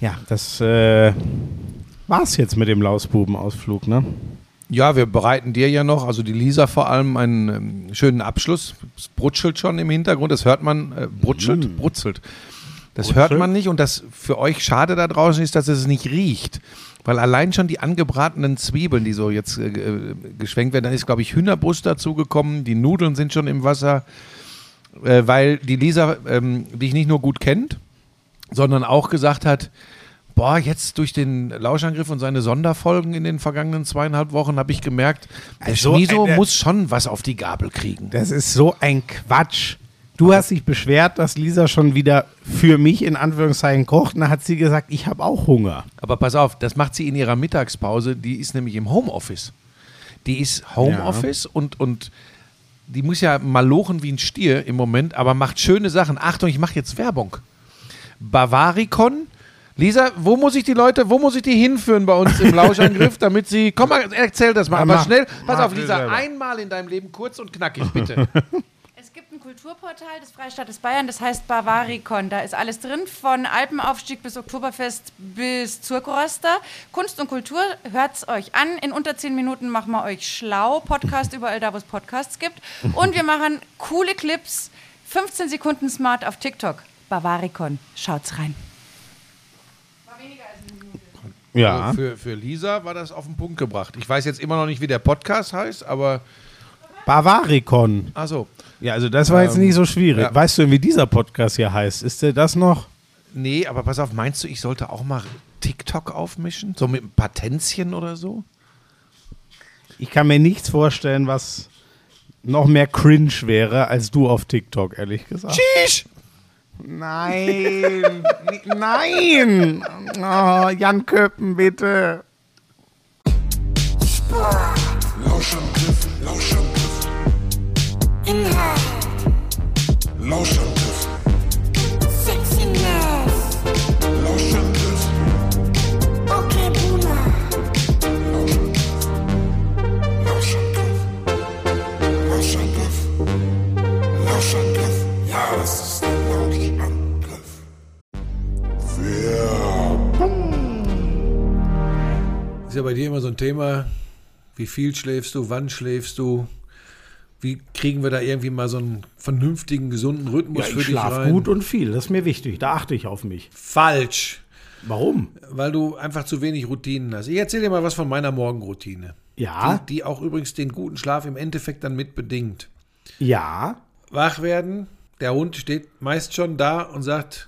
Ja, das äh, war's jetzt mit dem Lausbuben-Ausflug, ne? Ja, wir bereiten dir ja noch, also die Lisa vor allem, einen ähm, schönen Abschluss. Es brutschelt schon im Hintergrund, das hört man, äh, brutschelt, Mm. brutzelt. Das Brutzelt? hört man nicht und das für euch schade da draußen ist, dass es nicht riecht. Weil allein schon die angebratenen Zwiebeln, die so jetzt äh, äh, geschwenkt werden, dann ist, glaube ich, Hühnerbrust dazugekommen, die Nudeln sind schon im Wasser, äh, weil die Lisa ähm, dich nicht nur gut kennt, sondern auch gesagt hat, boah, jetzt durch den Lauschangriff und seine Sonderfolgen in den vergangenen zweieinhalb Wochen habe ich gemerkt, der Also, Schmiso äh, muss schon was auf die Gabel kriegen. Das ist so ein Quatsch. Du hast dich beschwert, dass Lisa schon wieder für mich in Anführungszeichen kocht. Und dann hat sie gesagt, ich habe auch Hunger. Aber pass auf, das macht sie in ihrer Mittagspause, die ist nämlich im Homeoffice. Die ist Homeoffice und, und die muss ja malochen wie ein Stier im Moment, aber macht schöne Sachen. Achtung, ich mache jetzt Werbung. Bavaricon. Lisa, wo muss ich die Leute, wo muss ich die hinführen bei uns im Lauschangriff, damit sie, komm mal, erzähl das mal, Ja, aber mach- schnell, pass auf, Lisa, selber. einmal in deinem Leben kurz und knackig, bitte. Es gibt ein Kulturportal des Freistaates Bayern, das heißt Bavaricon. Da ist alles drin, von Alpenaufstieg bis Oktoberfest bis Zurkroster. Kunst und Kultur, hört's euch an. In unter zehn Minuten machen wir euch schlau. Podcast überall da, wo es Podcasts gibt. Und wir machen coole Clips, 15 Sekunden smart auf TikTok. Bavaricon, schaut's rein. Ja. Also Für, für Lisa war das auf den Punkt gebracht. Ich weiß jetzt immer noch nicht, wie der Podcast heißt, aber, Bavaricon. also, Ja, also das war jetzt nicht so schwierig. ja. Weißt du denn, wie dieser Podcast hier heißt? Ist der das noch? Nee, aber pass auf, meinst du, ich sollte auch mal TikTok aufmischen? So mit ein paar Tänzchen oder so? Ich kann mir nichts vorstellen, was noch mehr cringe wäre als du auf TikTok, ehrlich gesagt. Tschüss! Nein, nein. Oh, Jan Köppen, bitte. Lauschangriff, Lauschangriff. Inhalt, Lauschangriff, Sexiness, Lauschangriff, dir immer so ein Thema, wie viel schläfst du, wann schläfst du? Wie kriegen wir da irgendwie mal so einen vernünftigen, gesunden Rhythmus Ja, für ich dich schlafe rein? gut und viel. Das ist mir wichtig. Da achte ich auf mich. Falsch, Warum? weil du einfach zu wenig Routinen hast. Ich erzähle dir mal was von meiner Morgenroutine. Ja, Die, die auch übrigens den guten Schlaf im Endeffekt dann mit bedingt. ja. Wach werden, der Hund steht meist schon da und sagt,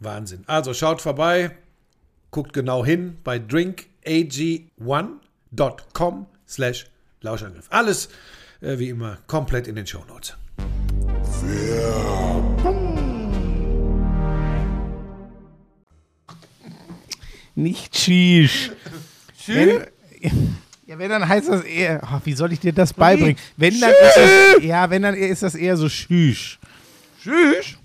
Wahnsinn. Also schaut vorbei, guckt genau hin bei drinkag1.com slash Lauschangriff. Alles äh, wie immer komplett in den Shownotes. Nicht Shish. Wenn, ja, wenn dann heißt das eher, ach, wie soll ich dir das beibringen? Wenn dann ist das, ja, wenn dann ist das eher so Shish. Tschüss.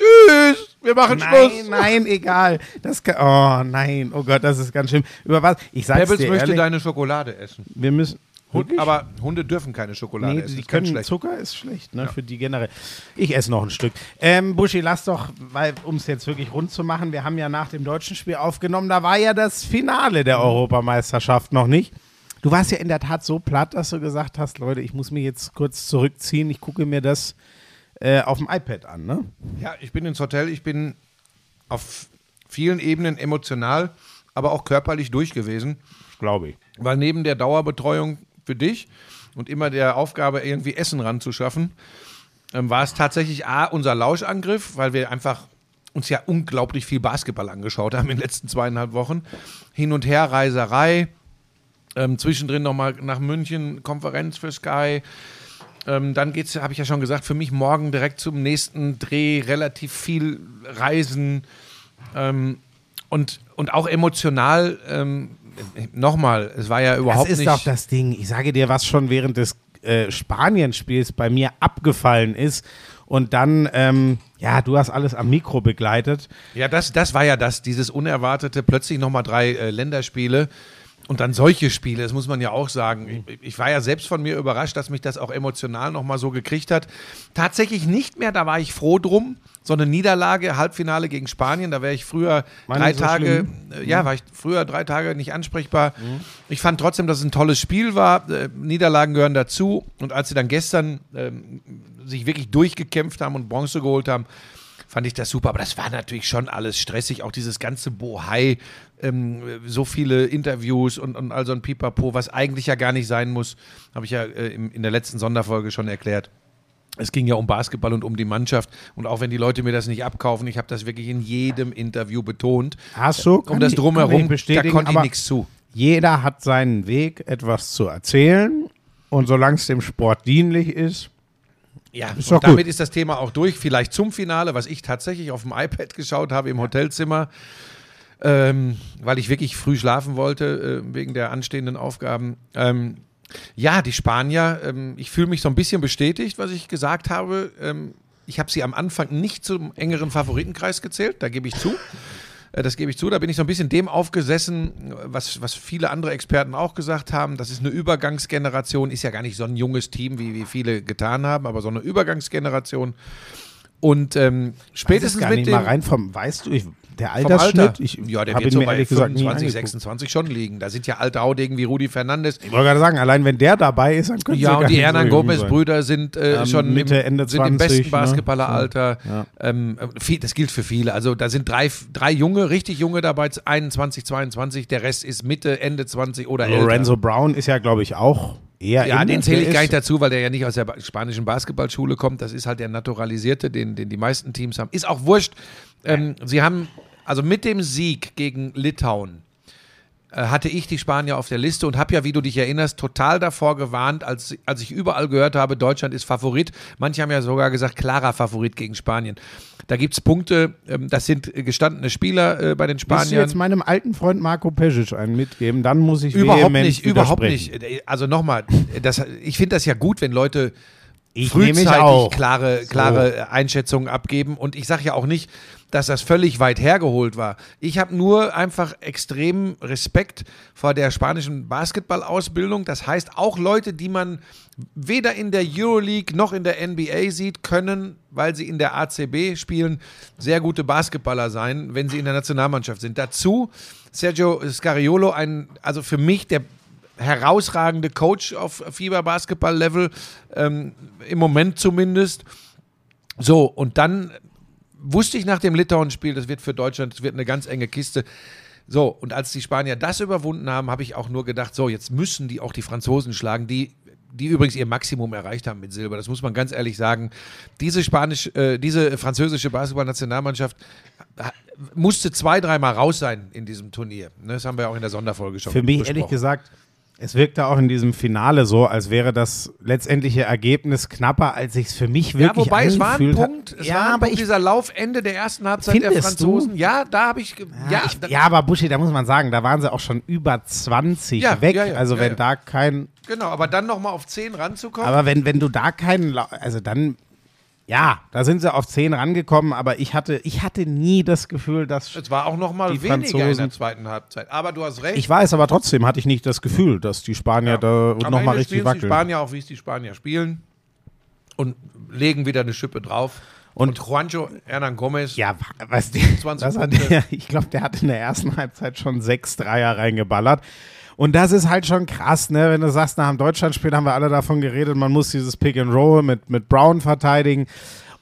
Tschüss. Wir machen Nein, nein, egal. Das kann, oh nein, oh Gott, das ist ganz schlimm. Über was? Ich sag's Pebbles dir möchte ehrlich, deine Schokolade essen. wir müssen Hund, aber Hunde dürfen keine Schokolade Nee, essen. die können, schlecht. Zucker ist schlecht, ne, für die generell. Ich esse noch ein Stück. Ähm, Buschi, lass doch, weil, um es jetzt wirklich rund zu machen, wir haben ja nach dem deutschen Spiel aufgenommen, da war ja das Finale der Europameisterschaft noch nicht. Du warst ja in der Tat so platt, dass du gesagt hast, Leute, ich muss mich jetzt kurz zurückziehen, ich gucke mir das äh, auf dem iPad an, ne? Ja, ich bin ins Hotel, ich bin auf vielen Ebenen emotional, aber auch körperlich durch gewesen. Glaube ich. Weil neben der Dauerbetreuung für dich und immer der Aufgabe, irgendwie Essen ranzuschaffen, ähm, war es tatsächlich A, unser Lauschangriff, weil wir einfach uns ja unglaublich viel Basketball angeschaut haben in den letzten zweieinhalb Wochen. Hin und her Reiserei, ähm, zwischendrin nochmal nach München, Konferenz für Sky. Ähm, dann geht's, habe ich ja schon gesagt, für mich morgen direkt zum nächsten Dreh, relativ viel Reisen ähm, und, und auch emotional. Ähm, Nochmal, es war ja überhaupt das ist nicht. doch das Ding. Ich sage dir, was schon während des äh, Spanien-Spiels bei mir abgefallen ist. Und dann, ähm, ja, du hast alles am Mikro begleitet. Ja, das, das war ja das, dieses unerwartete, plötzlich nochmal drei äh, Länderspiele und dann solche Spiele, das muss man ja auch sagen. Ich, ich war ja selbst von mir überrascht, dass mich das auch emotional nochmal so gekriegt hat. Tatsächlich nicht mehr, da war ich froh drum. So eine Niederlage, Halbfinale gegen Spanien, da wäre ich früher War drei so Tage, äh, ja, war ich früher drei Tage nicht ansprechbar. Ich fand trotzdem, dass es ein tolles Spiel war. Äh, Niederlagen gehören dazu. Und als sie dann gestern ähm, sich wirklich durchgekämpft haben und Bronze geholt haben, fand ich das super. Aber das war natürlich schon alles stressig. Auch dieses ganze Bohai, ähm, so viele Interviews und, und all so ein Pipapo, was eigentlich ja gar nicht sein muss, habe ich ja äh, im, in der letzten Sonderfolge schon erklärt. Es ging ja um Basketball und um die Mannschaft. Und auch wenn die Leute mir das nicht abkaufen, ich habe das wirklich in jedem Interview betont. Hast du? Um das Drumherum, da konnte ich nichts zu. Jeder hat seinen Weg, etwas zu erzählen. Und solange es dem Sport dienlich ist, Ja, Ist damit gut. ist das Thema auch durch. Vielleicht zum Finale, was ich tatsächlich auf dem iPad geschaut habe im Hotelzimmer, ähm, weil ich wirklich früh schlafen wollte äh, wegen der anstehenden Aufgaben. Ähm, ja, die Spanier, ähm, ich fühle mich so ein bisschen bestätigt, was ich gesagt habe. Ähm, ich habe sie am Anfang nicht zum engeren Favoritenkreis gezählt, da gebe ich zu. Äh, Das gebe ich zu. Da bin ich so ein bisschen dem aufgesessen, was, was viele andere Experten auch gesagt haben. Das ist eine Übergangsgeneration, ist ja gar nicht so ein junges Team, wie, wie viele getan haben, aber so eine Übergangsgeneration. Und ähm, spätestens mit nicht dem mal rein vom, weißt du, ich, der vom Alter. Altersschnitt, ich ja, der wird so bei ehrlich gesagt nie 25, angeguckt. 26 schon liegen. Da sind ja alte Haudegen wie Rudi Fernandes. Ich wollte gerade sagen, allein wenn der dabei ist, dann könnte Ja, und die Hernan Hernan Gomez-Brüder sind äh, Ähm, schon Mitte, im, Ende sind im 20, besten ne? Basketballeralter. So, ja. ähm, viel, das gilt für viele. Also da sind drei, drei junge, richtig junge dabei, 21, 22. Der Rest ist Mitte, Ende 20 oder älter. Lorenzo Brown ist ja, glaube ich, auch eher Ja, den zähle ich gar nicht dazu, weil der ja nicht aus der spanischen Basketballschule kommt. Das ist halt der Naturalisierte, den, den die meisten Teams haben. Ist auch wurscht. Ähm, sie haben, also mit dem Sieg gegen Litauen, äh, hatte ich die Spanier auf der Liste und habe ja, wie du dich erinnerst, total davor gewarnt, als, als ich überall gehört habe, Deutschland ist Favorit. Manche haben ja sogar gesagt, klarer Favorit gegen Spanien. Da gibt es Punkte, ähm, das sind äh, gestandene Spieler äh, bei den Willst du Spaniern. jetzt meinem alten Freund Marco Pesic einen mitgeben? Dann muss ich Überhaupt nicht, überhaupt nicht. Also nochmal, ich finde das ja gut, wenn Leute Ich frühzeitig auch. klare, So. klare Einschätzungen abgeben. Und ich sage ja auch nicht, dass das völlig weit hergeholt war. Ich habe nur einfach extrem Respekt vor der spanischen Basketballausbildung. Das heißt, auch Leute, die man weder in der Euroleague noch in der NBA sieht, können, weil sie in der ACB spielen, sehr gute Basketballer sein, wenn sie in der Nationalmannschaft sind. Dazu Sergio Scariolo, ein, also für mich der herausragende Coach auf Fieber-Basketball-Level, ähm, im Moment zumindest. So, und dann wusste ich nach dem Litauen-Spiel, das wird für Deutschland, das wird eine ganz enge Kiste. So, und als die Spanier das überwunden haben, habe ich auch nur gedacht, so, jetzt müssen die auch die Franzosen schlagen, die die übrigens ihr Maximum erreicht haben mit Silber. Das muss man ganz ehrlich sagen. Diese spanisch, äh, diese französische Basketballnationalmannschaft ha- musste zwei, dreimal raus sein in diesem Turnier. Ne, Das haben wir auch in der Sonderfolge schon Für mich ehrlich gesagt, es wirkte auch in diesem Finale so, als wäre das letztendliche Ergebnis knapper, als ich es für mich Ja, wirklich wobei es war ein. Punkt, es ja, war aber Punkt, dieser Laufende der ersten Halbzeit der Findest du? Franzosen. Ja, da habe ich, ja, ja, ich, da- ja, aber Buschi, da muss man sagen, da waren sie auch schon über 20 Ja, weg. ja, ja, also ja, wenn ja. da kein, genau, aber dann nochmal auf 10 ranzukommen. aber wenn, wenn du da keinen, also dann, Ja, da sind sie auf 10 rangekommen, aber ich hatte, ich hatte nie das Gefühl, dass. Es war auch noch mal Die weniger in der Franzosen- zweiten Halbzeit. Aber du hast recht. Ich weiß, aber trotzdem hatte ich nicht das Gefühl, dass die Spanier da Am nochmal richtig spielen die wackeln. Spanier auch, wie es die Spanier spielen. Und legen wieder eine Schippe drauf. Und, Juancho Hernan Gomez. Ja, was die, 20 das hat Punkte. der, ich glaube, der hat in der ersten Halbzeit schon sechs Dreier reingeballert. Und das ist halt schon krass, ne? Wenn du sagst, nach dem Deutschlandspiel haben wir alle davon geredet, man muss dieses Pick and Roll mit, mit Brown verteidigen.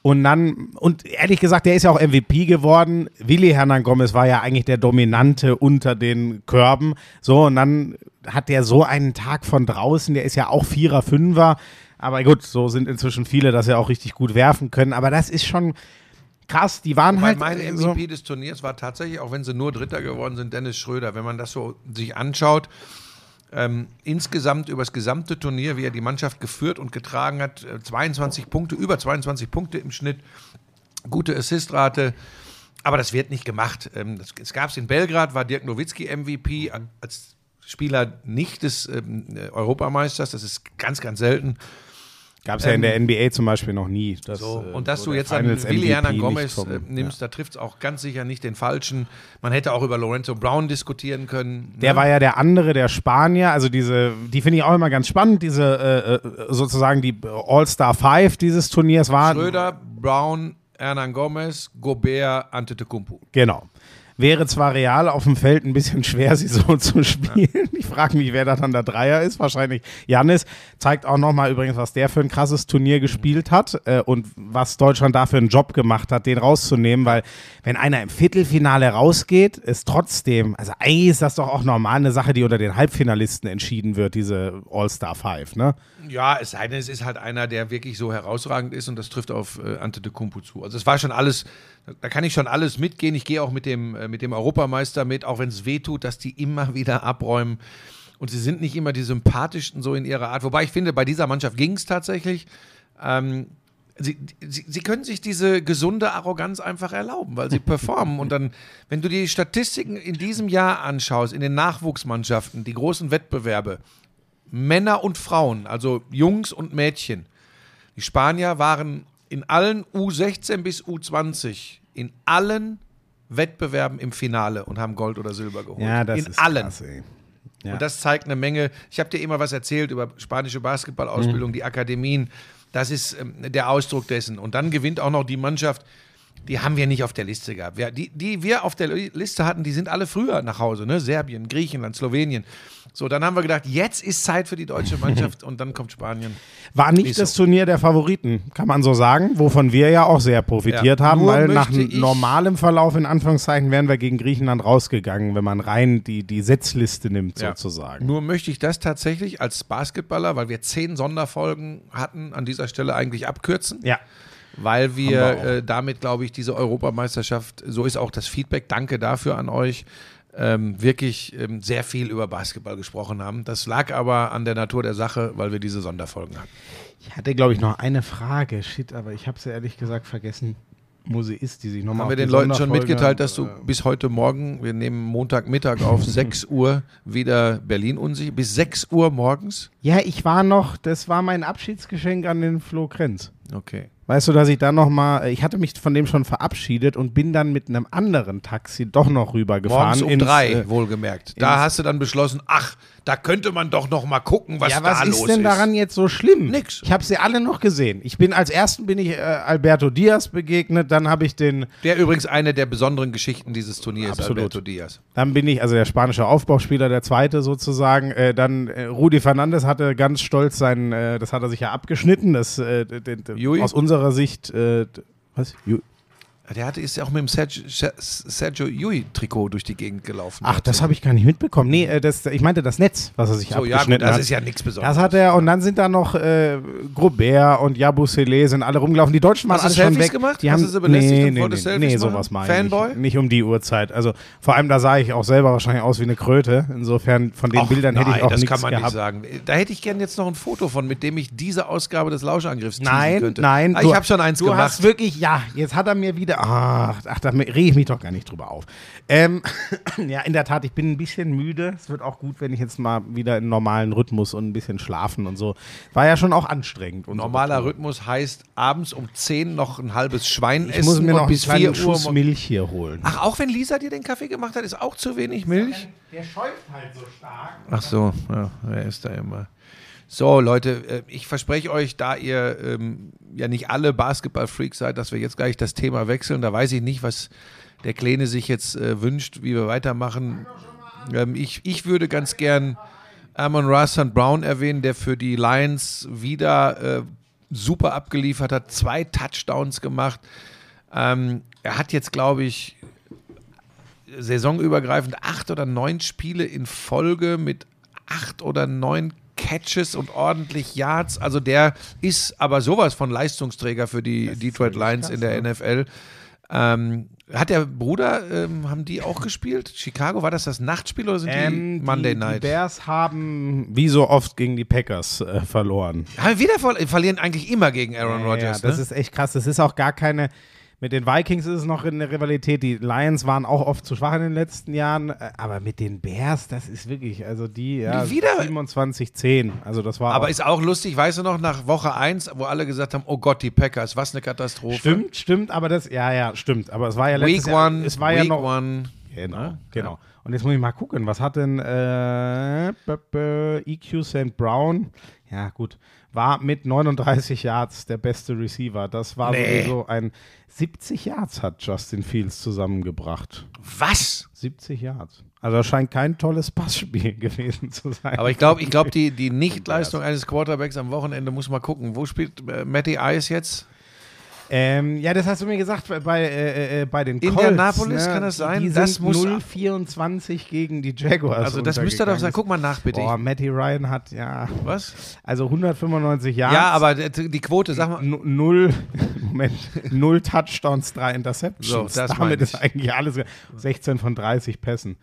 Und dann, und ehrlich gesagt, der ist ja auch MVP geworden. Willi Hernan Gomez war ja eigentlich der Dominante unter den Körben. So, und dann hat der so einen Tag von draußen, der ist ja auch Vierer, Fünfer. Aber gut, so sind inzwischen viele, dass sie auch richtig gut werfen können. Aber das ist schon krass. Die waren Weil halt. mein äh, MVP des Turniers war tatsächlich, auch wenn sie nur Dritter geworden sind, Dennis Schröder. Wenn man das so sich anschaut, ähm, insgesamt über das gesamte Turnier, wie er die Mannschaft geführt und getragen hat, äh, 22 Punkte, über 22 Punkte im Schnitt, gute Assistrate. Aber das wird nicht gemacht. Ähm, das, es gab es in Belgrad, war Dirk Nowitzki MVP an- als Spieler nicht des ähm, äh, Europameisters. Das ist ganz, ganz selten. Gab es ja in der NBA zum Beispiel noch nie. dass, So, äh, und dass du der jetzt Finals MVP Hernan nicht Gomez äh, nimmst, da trifft es auch ganz sicher nicht den Falschen. Man hätte auch über Lorenzo Brown diskutieren können. Der ne? war ja der andere, der Spanier. Also diese, die finde ich auch immer ganz spannend. Diese äh, äh, sozusagen die All-Star Five dieses Turniers waren. Schröder, Brown, Hernan Gomez, Gobert, Antetokounmpo. Genau. Wäre zwar real auf dem Feld ein bisschen schwer, sie so zu spielen. Ich frage mich, wer da dann der Dreier ist. Wahrscheinlich Janis. Zeigt auch nochmal übrigens, was der für ein krasses Turnier gespielt hat äh, und was Deutschland da für einen Job gemacht hat, den rauszunehmen. Weil wenn einer im Viertelfinale rausgeht, ist trotzdem, also eigentlich ist das doch auch normal eine Sache, die unter den Halbfinalisten entschieden wird, diese All-Star Five, ne? Ja, es sei denn, es ist halt einer, der wirklich so herausragend ist und das trifft auf äh, Antetokounmpo zu. Also es war schon alles, da kann ich schon alles mitgehen. Ich gehe auch mit dem, äh, mit dem Europameister mit, auch wenn es weh tut, dass die immer wieder abräumen. Und sie sind nicht immer die sympathischsten so in ihrer Art. Wobei ich finde, bei dieser Mannschaft ging es tatsächlich. Ähm, sie, sie, sie können sich diese gesunde Arroganz einfach erlauben, weil sie performen. Und dann, wenn du die Statistiken in diesem Jahr anschaust, in den Nachwuchsmannschaften, die großen Wettbewerbe, Männer und Frauen, also Jungs und Mädchen. Die Spanier waren in allen U16 bis U20 in allen Wettbewerben im Finale und haben Gold oder Silber geholt. Ja, das in ist allen. krass, ey. Ja. Und das zeigt eine Menge. Ich habe dir immer was erzählt über spanische Basketballausbildung, die Akademien. Das ist ähm, der Ausdruck dessen. Und dann gewinnt auch noch die Mannschaft, die haben wir nicht auf der Liste gehabt. Wir, die, die wir auf der Liste hatten, die sind alle früher nach Hause. Ne? Serbien, Griechenland, Slowenien. So, dann haben wir gedacht, jetzt ist Zeit für die deutsche Mannschaft und dann kommt Spanien. War nicht Ist das. Turnier der Favoriten, kann man so sagen, wovon wir ja auch sehr profitiert Ja, haben, weil nach normalem Verlauf in Anführungszeichen wären wir gegen Griechenland rausgegangen, wenn man rein die, die Setzliste nimmt Ja. sozusagen. Nur möchte ich das tatsächlich als Basketballer, weil wir zehn Sonderfolgen hatten, an dieser Stelle eigentlich abkürzen. Ja. Weil wir, wir äh, damit, glaube ich, diese Europameisterschaft, so ist auch das Feedback, danke dafür an euch, ähm, wirklich ähm, sehr viel über Basketball gesprochen haben. Das lag aber an der Natur der Sache, weil wir diese Sonderfolgen hatten. Ich hatte, glaube ich, noch eine Frage. Shit, aber ich habe sie ehrlich gesagt vergessen, wo sie ist, die sich nochmal Haben wir den Leuten schon mitgeteilt, dass du bis heute Morgen, wir nehmen Montagmittag auf 6 Uhr wieder Berlin unsicher, bis 6 Uhr morgens? Ja, ich war noch, das war mein Abschiedsgeschenk an den Flo Krenz. Okay. Weißt du, dass ich dann noch mal, ich hatte mich von dem schon verabschiedet und bin dann mit einem anderen Taxi doch noch rübergefahren. Morgens um ins, drei, äh, wohlgemerkt. Da hast du dann beschlossen, ach, da könnte man doch noch mal gucken, was ja, da was los ist denn daran jetzt so schlimm? Nix. Ich habe sie alle noch gesehen. Ich bin als ersten bin ich äh, Alberto Diaz begegnet, dann habe ich den, Der übrigens eine der besonderen Geschichten dieses Turniers, Absolut. Alberto Diaz. dann bin ich also der spanische Aufbauspieler, der zweite sozusagen. Äh, dann äh, Rudi Fernandes hatte ganz stolz seinen, äh, das hat er sich ja abgeschnitten, das äh, aus unserer Sicht. Äh, was? Der hatte, ist ja auch mit dem Sergio, Sergio Yui-Trikot durch die Gegend gelaufen. Ach, das habe ich gar nicht mitbekommen. Nee, äh, das, ich meinte das Netz, was er sich So, ja, gut, abgeschnitten das hat. ist ja nichts Besonderes. Das hat er und dann sind da noch äh, Grobert und Jabusele sind alle rumgelaufen. Die Deutschen waren Hast du alle schon Selfies weg. gemacht? Die Hast haben du sie belästigt nee, und nee, nee, nee, sowas meine Fanboy? ich. Nicht um die Uhrzeit. Also vor allem da sah ich auch selber wahrscheinlich aus wie eine Kröte. Insofern von den Ach, Bildern hätte ich nein, auch das nichts kann man gehabt. nicht sagen. Da hätte ich gerne jetzt noch ein Foto von, mit dem ich diese Ausgabe des Lauschangriffs teasen Nein, könnte. nein. Ah, du- Ich habe schon eins du gemacht. hast wirklich, ja, jetzt hat er mir wieder, ach, ach da rege ich mich doch gar nicht drüber auf. Ähm, ja, in der Tat, ich bin ein bisschen müde. Es wird auch gut, wenn ich jetzt mal wieder in normalen Rhythmus und ein bisschen schlafen und so. War ja schon auch anstrengend. Und Normaler Rhythmus heißt abends um 10 noch ein halbes Schwein Ich essen muss mir und noch bis einen 4 kleinen Uhr. Schuss mo- Milch hier holen. Ach, auch wenn Lisa dir den Kaffee gemacht hat, ist auch zu wenig Milch? Der schäumt halt so stark. Ach so, ja, er ist da immer. So, Leute, äh, ich verspreche euch, da ihr ähm, ja nicht alle Basketball-Freaks seid, dass wir jetzt gleich das Thema wechseln. Da weiß ich nicht, was der Kleine sich jetzt äh, wünscht, wie wir weitermachen. Ähm, ich, ich würde ganz gern Amon Rassan Brown erwähnen, der für die Lions wieder äh, super abgeliefert hat, zwei Touchdowns gemacht. Ähm, er hat jetzt, glaube ich, saisonübergreifend acht oder neun Spiele in Folge mit acht oder neun Catches und ordentlich Yards. Also der ist aber sowas von Leistungsträger für die Detroit Lions in der NFL. Ähm, hat der Bruder, ähm, haben die auch gespielt? Chicago, war das das Nachtspiel oder sind Ähm, die Monday die, Night? Die Bears haben wie so oft gegen die Packers äh, verloren. Haben wir wieder ver verlieren eigentlich immer gegen Aaron Ja, Rodgers. das ne? ist echt krass. Das ist auch gar keine. Mit den Vikings ist es noch in der Rivalität. Die Lions waren auch oft zu schwach in den letzten Jahren. äh, Aber mit den Bears, das ist wirklich, also die, ja, Wieder- 27-10. Also das war aber ist auch lustig, weißt du noch, nach Woche 1, wo alle gesagt haben, oh Gott, die Packers, was eine Katastrophe. Stimmt, stimmt, aber das, ja, ja, stimmt. Aber es war ja Week letztes Jahr, One, es war Week ja noch, One. Genau, Ja, genau. Und jetzt muss ich mal gucken, was hat denn äh, EQ St. Brown? Ja, gut. War mit 39 Yards der beste Receiver. Das war Nee. sowieso ein 70 Yards hat Justin Fields zusammengebracht. Was? 70 Yards. Also das scheint kein tolles Passspiel gewesen zu sein. Aber ich glaube, ich glaub, die, die Nichtleistung eines Quarterbacks am Wochenende muss mal gucken. Wo spielt äh, Matty Ice jetzt? Ähm, ja, das hast du mir gesagt bei, äh, äh, bei den Colts. Indianapolis, ne? kann das sein? Die Das muss- 0-24 gegen die Jaguars. Also das müsste doch sein. Guck mal nach, bitte. Boah, Matty Ryan hat, ja, Was? also 195 Yards. Ja, aber die Quote, sag mal. N- Null, Moment, null Touchdowns, drei Interceptions. So, das Damit ist eigentlich alles 16 von 30 Pässen.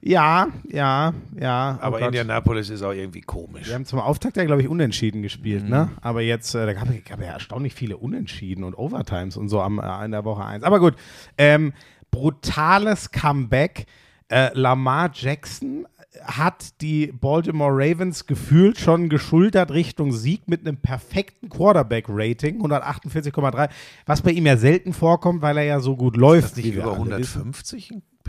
Ja, ja, ja. oh Aber Gott. Indianapolis ist auch irgendwie komisch. Wir haben zum Auftakt ja, glaube ich, unentschieden gespielt, Mhm. ne? Aber jetzt, äh, da gab es ja erstaunlich viele Unentschieden und Overtimes und so am, äh, in der Woche 1. Aber gut, ähm, brutales Comeback. Äh, Lamar Jackson hat die Baltimore Ravens gefühlt schon geschultert Richtung Sieg mit einem perfekten Quarterback-Rating, 148,3, was bei ihm ja selten vorkommt, weil er ja so gut läuft. Ist das nicht über alle wissen.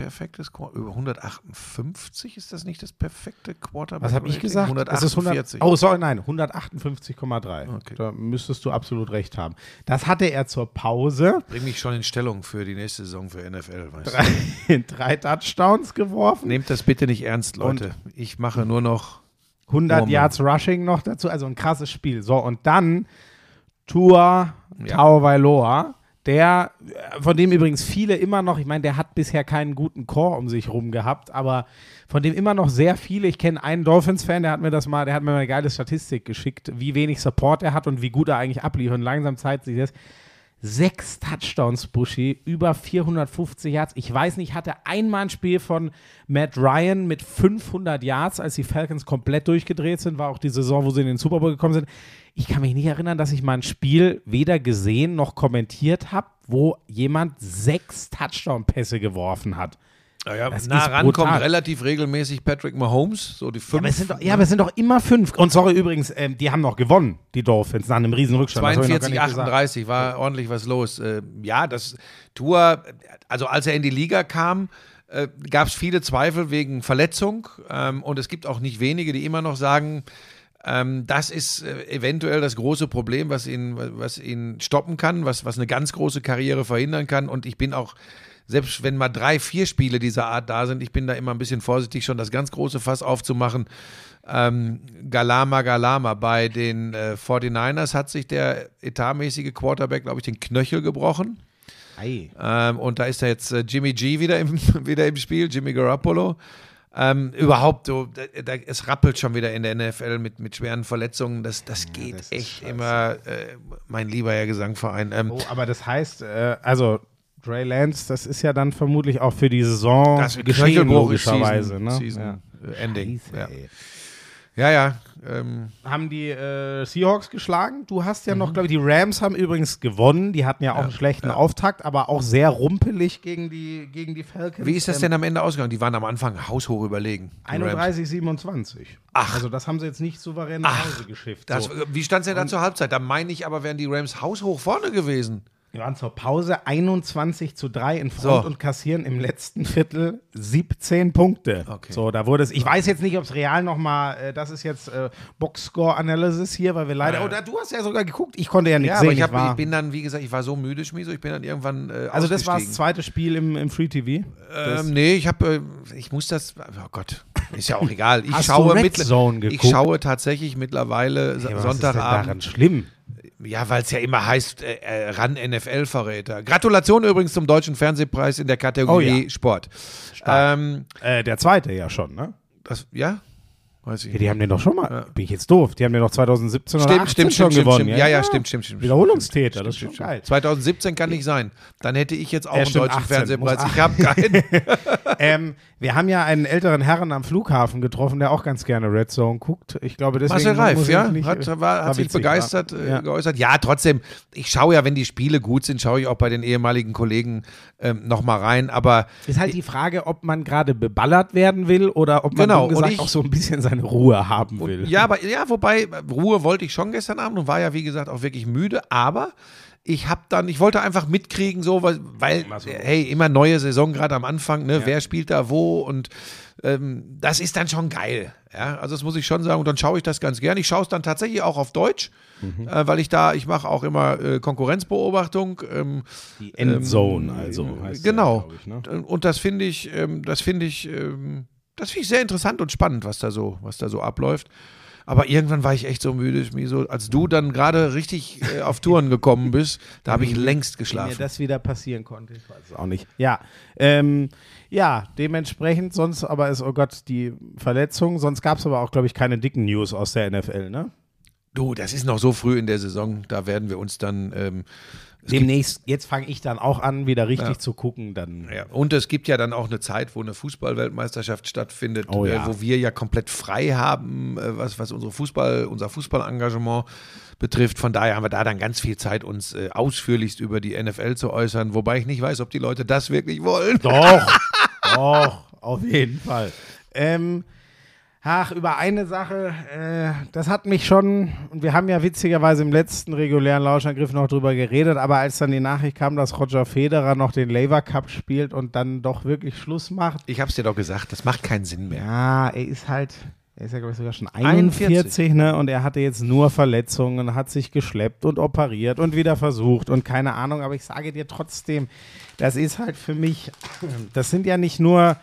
150 ein perfektes Quar- Über 158 ist das nicht das perfekte Quarterback? Was habe ich gesagt? Es ist 148. 100, oh, sorry, nein, 158,3. Okay. Da müsstest du absolut recht haben. Das hatte er zur Pause. Bring mich schon in Stellung für die nächste Saison für NFL. Weißt du? Drei, drei Touchdowns geworfen. Nehmt das bitte nicht ernst, Leute. ich mache nur noch 100 Oh Mann. Yards Rushing noch dazu. Also ein krasses Spiel. So, und dann Tua Ja. Tagovailoa. Der, von dem übrigens viele immer noch, ich meine, der hat bisher keinen guten Chor um sich rum gehabt, aber von dem immer noch sehr viele. Ich kenne einen Dolphins-Fan, der hat mir das mal, der hat mir mal eine geile Statistik geschickt, wie wenig Support er hat und wie gut er eigentlich abliefert. Und langsam zeigt sich das. Sechs Touchdowns, Buschi, über 450 Yards. Ich weiß nicht, hatte einmal ein Spiel von Matt Ryan mit 500 Yards, als die Falcons komplett durchgedreht sind. War auch die Saison, wo sie in den Super Bowl gekommen sind. Ich kann mich nicht erinnern, dass ich mal ein Spiel weder gesehen noch kommentiert habe, wo jemand sechs Touchdown-Pässe geworfen hat. naja, Das nah ist ran kommt brutal. relativ regelmäßig Patrick Mahomes, so die Ja, fünf. aber, es sind doch, ja, aber es sind doch immer fünf. Und sorry übrigens, ähm, die haben noch gewonnen, die Dolphins, nach einem riesen Rückstand. Das hab ich noch gar 42, nicht gesagt. 38 war ordentlich was los. Äh, ja, das Tour, also als er in die Liga kam, äh, gab es viele Zweifel wegen Verletzung ähm, und es gibt auch nicht wenige, die immer noch sagen, ähm, das ist äh, eventuell das große Problem, was ihn, was ihn stoppen kann, was, was eine ganz große Karriere verhindern kann. Und ich bin auch, selbst wenn mal drei, vier Spiele dieser Art da sind, ich bin da immer ein bisschen vorsichtig, schon das ganz große Fass aufzumachen. Ähm, Galama Galama. Bei den äh, 49ers hat sich der etatmäßige Quarterback, glaube ich, den Knöchel gebrochen. Ähm, und da ist ja jetzt äh, Jimmy G wieder im, wieder im Spiel, Jimmy Garoppolo. Ähm, überhaupt so, da, da, es rappelt schon wieder in der NFL mit, mit schweren Verletzungen. Das, das geht das echt immer, äh, mein lieber Herr Gesangverein. Ähm, Oh, aber das heißt, äh, also Trey Lance, das ist ja dann vermutlich auch für die Saison das geschehen, logischerweise. Season, ne? Season ja. äh, Ending. Scheiße, Ja. Ja, ja. Ähm, haben die äh, Seahawks geschlagen. Du hast ja noch, glaube ich, die Rams haben übrigens gewonnen. Die hatten ja auch einen schlechten Auftakt, aber auch sehr rumpelig gegen die, gegen die Falcons. wie ist das Ähm, denn am Ende ausgegangen? Die waren am Anfang haushoch überlegen. die Rams. 31, 27. Ach. Also das haben sie jetzt nicht souverän nach Hause geschifft. Das, so. Wie stand es denn da zur Halbzeit? Da meine ich aber, wären die Rams haushoch vorne gewesen. Wir waren zur Pause 21 zu 3 in Front So. und kassieren im letzten Viertel 17 Punkte. Okay. So, da wurde es, ich weiß jetzt nicht, ob es real nochmal, äh, das ist jetzt äh, Boxscore-Analysis hier, weil wir leider, oh, da, du hast ja sogar geguckt, ich konnte ja nichts Ja, sehen. aber ich, hab, war, ich bin dann, wie gesagt, ich war so müde, Schmieso, ich bin dann irgendwann äh, also das war das zweite Spiel im, im Free TV. Ähm, nee, ich habe, äh, ich muss das, oh Gott, ist ja auch egal. Ich Hast du schaue Red mittler- Zone ich geguckt? schaue tatsächlich mittlerweile Ja, aber was ist denn daran Sonntagabend. schlimm? Ja, weil es ja immer heißt, äh, äh, ran NFL-Verräter. Gratulation übrigens zum Deutschen Fernsehpreis in der Kategorie Oh ja. Sport. Ähm, Äh, der zweite ja schon, ne? das, ja? Weiß ich Ja, die haben den doch schon mal, bin ich jetzt doof, die haben den doch 2017 oder Stimmt, 18 stimmt, schon stimmt, gewonnen. stimmt. Ja, ja, stimmt, stimmt, stimmt. Wiederholungstäter, das ist schon geil. 2017 kann nicht sein. Dann hätte ich jetzt auch Ja, einen deutschen 18, Fernsehpreis. Ich habe keinen. Ähm, wir haben ja einen älteren Herren am Flughafen getroffen, der auch ganz gerne Red Zone guckt. Ich glaube, deswegen Marcel Reif, ja, nicht- hat, war, hat sich witzig, begeistert war- äh, ja. geäußert. Ja, trotzdem, ich schaue ja, wenn die Spiele gut sind, schaue ich auch bei den ehemaligen Kollegen ähm, nochmal rein. Aber Ist halt die Frage, ob man gerade beballert werden will oder ob man Genau, gesagt ich- auch so ein bisschen seine Ruhe haben will. ja, aber ja, wobei Ruhe wollte ich schon gestern Abend und war ja wie gesagt auch wirklich müde. Aber ich habe dann, ich wollte einfach mitkriegen, so weil, weil hey, immer neue Saison gerade am Anfang, ne? Wer spielt da wo und ähm, das ist dann schon geil. Ja, also das muss ich schon sagen. Und dann schaue ich das ganz gern. Ich schaue es dann tatsächlich auch auf Deutsch, Mhm. äh, weil ich da, ich mache auch immer äh, Konkurrenzbeobachtung. Ähm, Die Endzone, also. heißt genau. glaub ich, ne? Und das finde ich, ähm, das finde ich, ähm, das finde ich sehr interessant und spannend, was da so, was da so abläuft. Aber irgendwann war ich echt so müde, mir so, als du dann gerade richtig äh, auf Touren gekommen bist, da habe ich längst Wie mir geschlafen. das wieder passieren konnte, ich weiß es auch nicht. Ja, ähm, ja, dementsprechend, sonst aber ist, oh Gott, die Verletzung. Sonst gab es aber auch, glaube ich, keine dicken News aus der NFL, ne? Du, das ist noch so früh in der Saison, da werden wir uns dann ähm, Demnächst, jetzt fange ich dann auch an, wieder richtig Ja. zu gucken. Dann Ja, und es gibt ja dann auch eine Zeit, wo eine Fußballweltmeisterschaft stattfindet, Oh ja. äh, wo wir ja komplett frei haben, äh, was, was unsere Fußball, unser Fußballengagement betrifft. Von daher haben wir da dann ganz viel Zeit, uns äh, ausführlichst über die NFL zu äußern, wobei ich nicht weiß, ob die Leute das wirklich wollen. Doch, doch, auf jeden Fall. Ähm, ach, über eine Sache, äh, das hat mich schon, und wir haben ja witzigerweise im letzten regulären Lauschangriff noch drüber geredet, aber als dann die Nachricht kam, dass Roger Federer noch den Labour Cup spielt und dann doch wirklich Schluss macht, Ich hab's dir doch gesagt, das macht keinen Sinn mehr. ja, er ist halt, er ist ja glaube ich sogar schon 41, ne, und er hatte jetzt nur Verletzungen, hat sich geschleppt und operiert und wieder versucht und keine Ahnung, aber ich sage dir trotzdem, das ist halt für mich, das sind ja nicht nur,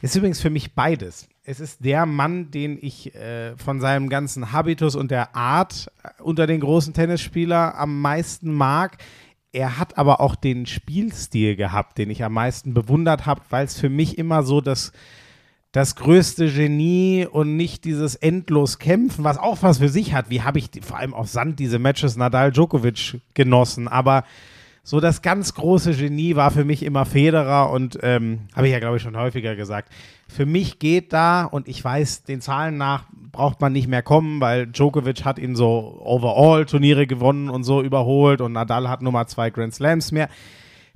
ist übrigens für mich beides. Es ist der Mann, den ich äh, von seinem ganzen Habitus und der Art äh, unter den großen Tennisspieler am meisten mag. Er hat aber auch den Spielstil gehabt, den ich am meisten bewundert habe, weil es für mich immer so das, das größte Genie und nicht dieses endlos Kämpfen, was auch was für sich hat. Wie habe ich die, vor allem auf Sand diese Matches Nadal-Djokovic genossen, aber so das ganz große Genie war für mich immer Federer und ähm, habe ich ja glaube ich schon häufiger gesagt. Für mich geht da und ich weiß, den Zahlen nach braucht man nicht mehr kommen, weil Djokovic hat ihn so overall Turniere gewonnen und so überholt und Nadal hat Nummer zwei Grand Slams mehr.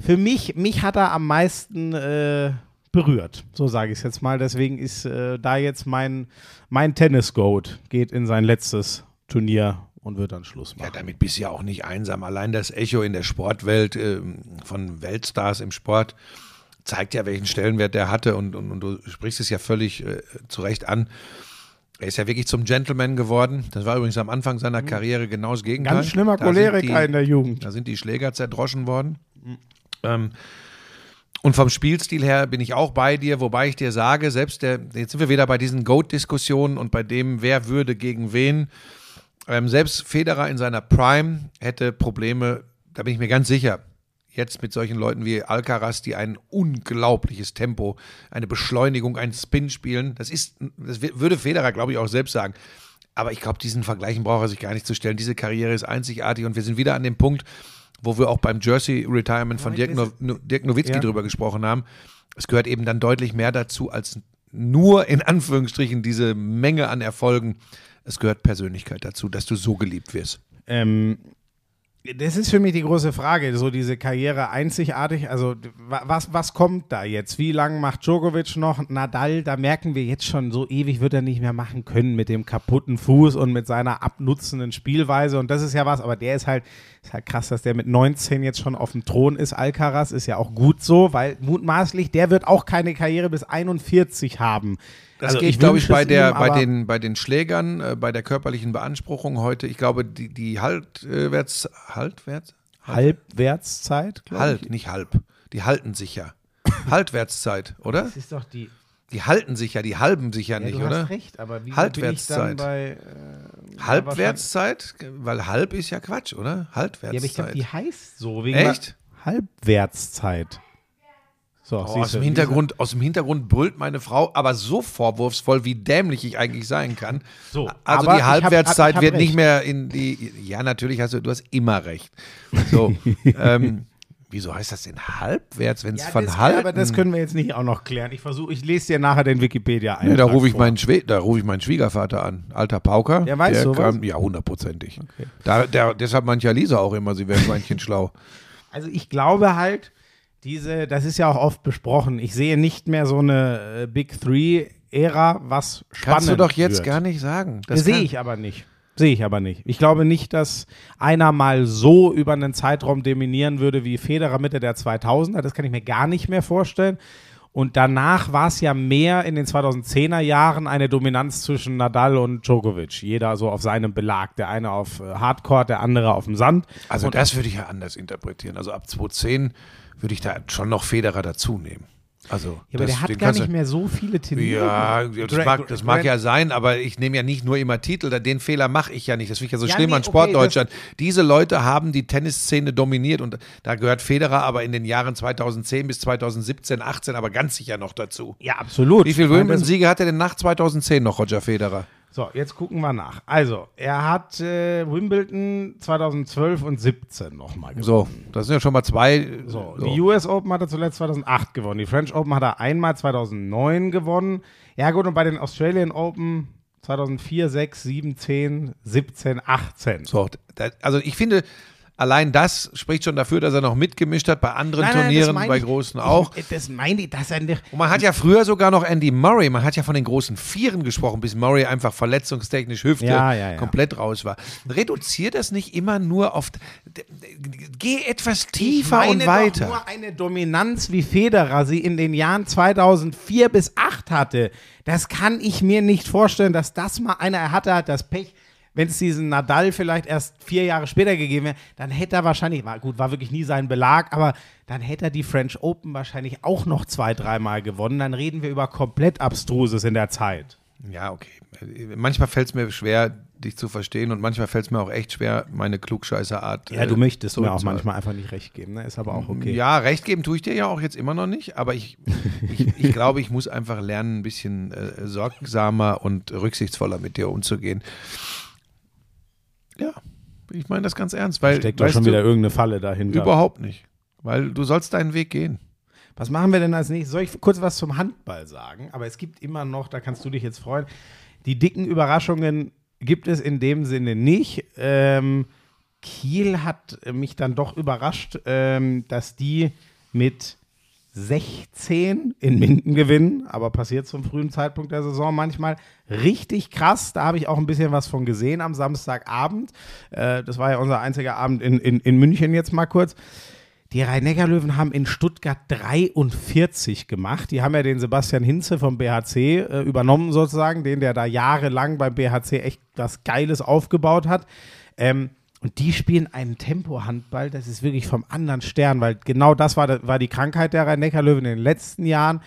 Für mich, mich hat er am meisten äh, berührt, so sage ich es jetzt mal. Deswegen ist äh, da jetzt mein, mein Tennis-Goat, geht in sein letztes Turnier und wird dann Schluss Ja, machen. damit bist du ja auch nicht einsam. Allein das Echo in der Sportwelt ähm, von Weltstars im Sport zeigt ja, welchen Stellenwert der hatte und, und, und du sprichst es ja völlig äh, zu Recht an. Er ist ja wirklich zum Gentleman geworden. Das war übrigens am Anfang seiner Karriere genau das Gegenteil. Mhm. Ganz schlimmer Choleriker die- in der Jugend. Da sind die Schläger zerdroschen worden. Ähm, und vom Spielstil her bin ich auch bei dir, wobei ich dir sage, selbst der, jetzt sind wir wieder bei diesen Goat-Diskussionen und bei dem, wer würde gegen wen. Ähm, selbst Federer in seiner Prime hätte Probleme, da bin ich mir ganz sicher. Jetzt mit solchen Leuten wie Alcaraz, die ein unglaubliches Tempo, eine Beschleunigung, einen Spin spielen. Das ist, das würde Federer, glaube ich, auch selbst sagen. Aber ich glaube, diesen Vergleichen braucht er sich gar nicht zu stellen. Diese Karriere ist einzigartig und wir sind wieder an dem Punkt, wo wir auch beim Jersey Retirement von Dirk, no, Dirk Nowitzki Ja. drüber gesprochen haben. Es gehört eben dann deutlich mehr dazu, als nur in Anführungsstrichen diese Menge an Erfolgen. Es gehört Persönlichkeit dazu, dass du so geliebt wirst. Ähm, das ist für mich die große Frage, so diese Karriere einzigartig. Also wa- was, was kommt da jetzt? Wie lange macht Djokovic noch? Nadal, da merken wir jetzt schon, so ewig wird er nicht mehr machen können mit dem kaputten Fuß und mit seiner abnutzenden Spielweise. Und das ist ja was, aber der ist halt, ist halt krass, dass der mit 19 jetzt schon auf dem Thron ist. Alcaraz ist ja auch gut so, weil mutmaßlich, der wird auch keine Karriere bis 41 haben. Das Also geht, glaube ich, bei, der, ihm, bei, den, bei den Schlägern, äh, bei der körperlichen Beanspruchung heute. Ich glaube, die, die Haltwärts, Haltwärts? Halbwertszeit, Halt, nicht halb. Die halten sich ja. Haltwertszeit, oder? Das ist doch die. Die halten sich ja, die halben sich ja, Ja, nicht, du oder? hast recht, aber wie Halbwertszeit. bin ich dann bei äh, Halbwertszeit? Weil halb ist ja Quatsch, oder? Ja, aber ich glaube, Halbwertszeit. die heißt so wegen Echt? Halbwertszeit. So, Oh, aus, dem Hintergrund, aus dem Hintergrund brüllt meine Frau, aber so vorwurfsvoll, wie dämlich ich eigentlich sein kann. So, also die hab- Halbwertszeit ich hab wird recht. nicht mehr in die. Ja, natürlich hast du, du hast immer recht. So, ähm, wieso heißt das denn halbwärts, wenn es Ja, von halten? aber das können wir jetzt nicht auch noch klären. Ich versuche, ich lese dir nachher den Wikipedia ein. Nee, da rufe ich, meinen da ruf ich meinen Schwiegervater an. Alter Pauker. Der weiß der sowas? kann, Ja, hundertprozentig. Da, der, deshalb mancher Lisa auch immer, sie wäre Schweinchen schlau. Also ich glaube halt, diese, das ist ja auch oft besprochen, ich sehe nicht mehr so eine äh, Big Three-Ära, was spannend Kannst du doch jetzt wird. gar nicht sagen. Das sehe ich aber nicht. Sehe ich aber nicht. Ich glaube nicht, dass einer mal so über einen Zeitraum dominieren würde wie Federer Mitte der 2000er. Das kann ich mir gar nicht mehr vorstellen. Und danach war es ja mehr in den 2010er Jahren eine Dominanz zwischen Nadal und Djokovic. Jeder so auf seinem Belag. Der eine auf äh, Hardcourt, der andere auf dem Sand. Also Und das würde ich ja anders interpretieren. Also ab 2010 würde ich da schon noch Federer dazu nehmen. Also, Ja, aber das- der hat gar nicht mehr so viele Turniere. Ja, das, mag, das mag ja sein, aber ich nehme ja nicht nur immer Titel, den Fehler mache ich ja nicht. Das finde ich ja so Ja, schlimm nee, an okay, Sportdeutschland. Diese Leute haben die Tennisszene dominiert und da gehört Federer aber in den Jahren 2010 bis 2017, 18 aber ganz sicher noch dazu. Ja, absolut. Wie viele Wimbledon-Siege hat er denn nach 2010 noch, Roger Federer? So, jetzt gucken wir nach. Also, er hat äh, Wimbledon 2012 und 17 nochmal gewonnen. So, das sind ja schon mal zwei. So, so. Die US Open hat er zuletzt 2008 gewonnen. Die French Open hat er einmal 2009 gewonnen. Ja gut, und bei den Australian Open 2004, 6, 7, 10, 17, 18. So, also ich finde, allein das spricht schon dafür, dass er noch mitgemischt hat bei anderen Turnieren, bei großen auch. Ich, das meine ich, dass er nicht. Und man hat ja früher sogar noch Andy Murray, man hat ja von den großen Vieren gesprochen, bis Murray einfach verletzungstechnisch Hüfte Ja, ja, ja. komplett raus war. Reduziert das nicht immer nur auf. Geh etwas Ich tiefer meine und doch weiter. nur eine Dominanz wie Federer sie in den Jahren 2004 bis 2008 hatte. Das kann ich mir nicht vorstellen, dass das mal einer er hatte, hat das Pech. Wenn es diesen Nadal vielleicht erst vier Jahre später gegeben wäre, dann hätte er wahrscheinlich, war, gut, war wirklich nie sein Belag, aber dann hätte er die French Open wahrscheinlich auch noch zwei, dreimal gewonnen. Dann reden wir über komplett Abstruses in der Zeit. Ja, okay. Manchmal fällt es mir schwer, dich zu verstehen und manchmal fällt es mir auch echt schwer, meine Klugscheißerart. Ja, du äh, möchtest mir auch manchmal einfach nicht recht geben, ne? Ist aber auch okay. Ja, recht geben tue ich dir ja auch jetzt immer noch nicht, aber ich, ich, ich glaube, ich muss einfach lernen, ein bisschen äh, sorgsamer und rücksichtsvoller mit dir umzugehen. Ja, ich meine das ganz ernst, weil Steckt doch schon wieder irgendeine Falle dahinter. überhaupt nicht, weil du sollst deinen Weg gehen. Was machen wir denn als nächstes? Soll ich kurz was zum Handball sagen? Aber es gibt immer noch, da kannst du dich jetzt freuen, die dicken Überraschungen gibt es in dem Sinne nicht. Ähm, Kiel hat mich dann doch überrascht, ähm, dass die mit 16 in Minden gewinnen, aber passiert zum frühen Zeitpunkt der Saison manchmal. Richtig krass, da habe ich auch ein bisschen was von gesehen am Samstagabend. Äh, das war ja unser einziger Abend in, in, in München jetzt mal kurz. Die Rhein-Neckar-Löwen haben in Stuttgart 43 gemacht. Die haben ja den Sebastian Hinze vom BHC äh, übernommen sozusagen, den der da jahrelang beim BHC echt was Geiles aufgebaut hat. Ähm, und die spielen einen Tempo-Handball, das ist wirklich vom anderen Stern, weil genau das war, war die Krankheit der Rhein-Neckar-Löwen in den letzten Jahren.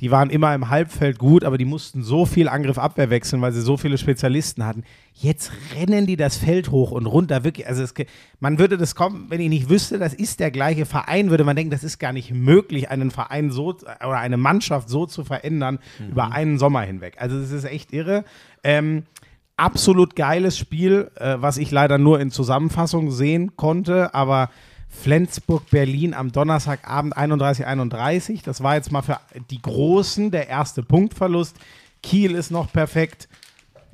Die waren immer im Halbfeld gut, aber die mussten so viel Angriff-Abwehr wechseln, weil sie so viele Spezialisten hatten. Jetzt rennen die das Feld hoch und runter. Wirklich, also es, man würde das kommen, wenn ich nicht wüsste, das ist der gleiche Verein, würde man denken, das ist gar nicht möglich, einen Verein so oder eine Mannschaft so zu verändern über einen Sommer hinweg. Also das ist echt irre. Ähm, absolut geiles Spiel, äh, was ich leider nur in Zusammenfassung sehen konnte, aber Flensburg-Berlin am Donnerstagabend 31-31. Das war jetzt mal für die Großen der erste Punktverlust. Kiel ist noch perfekt.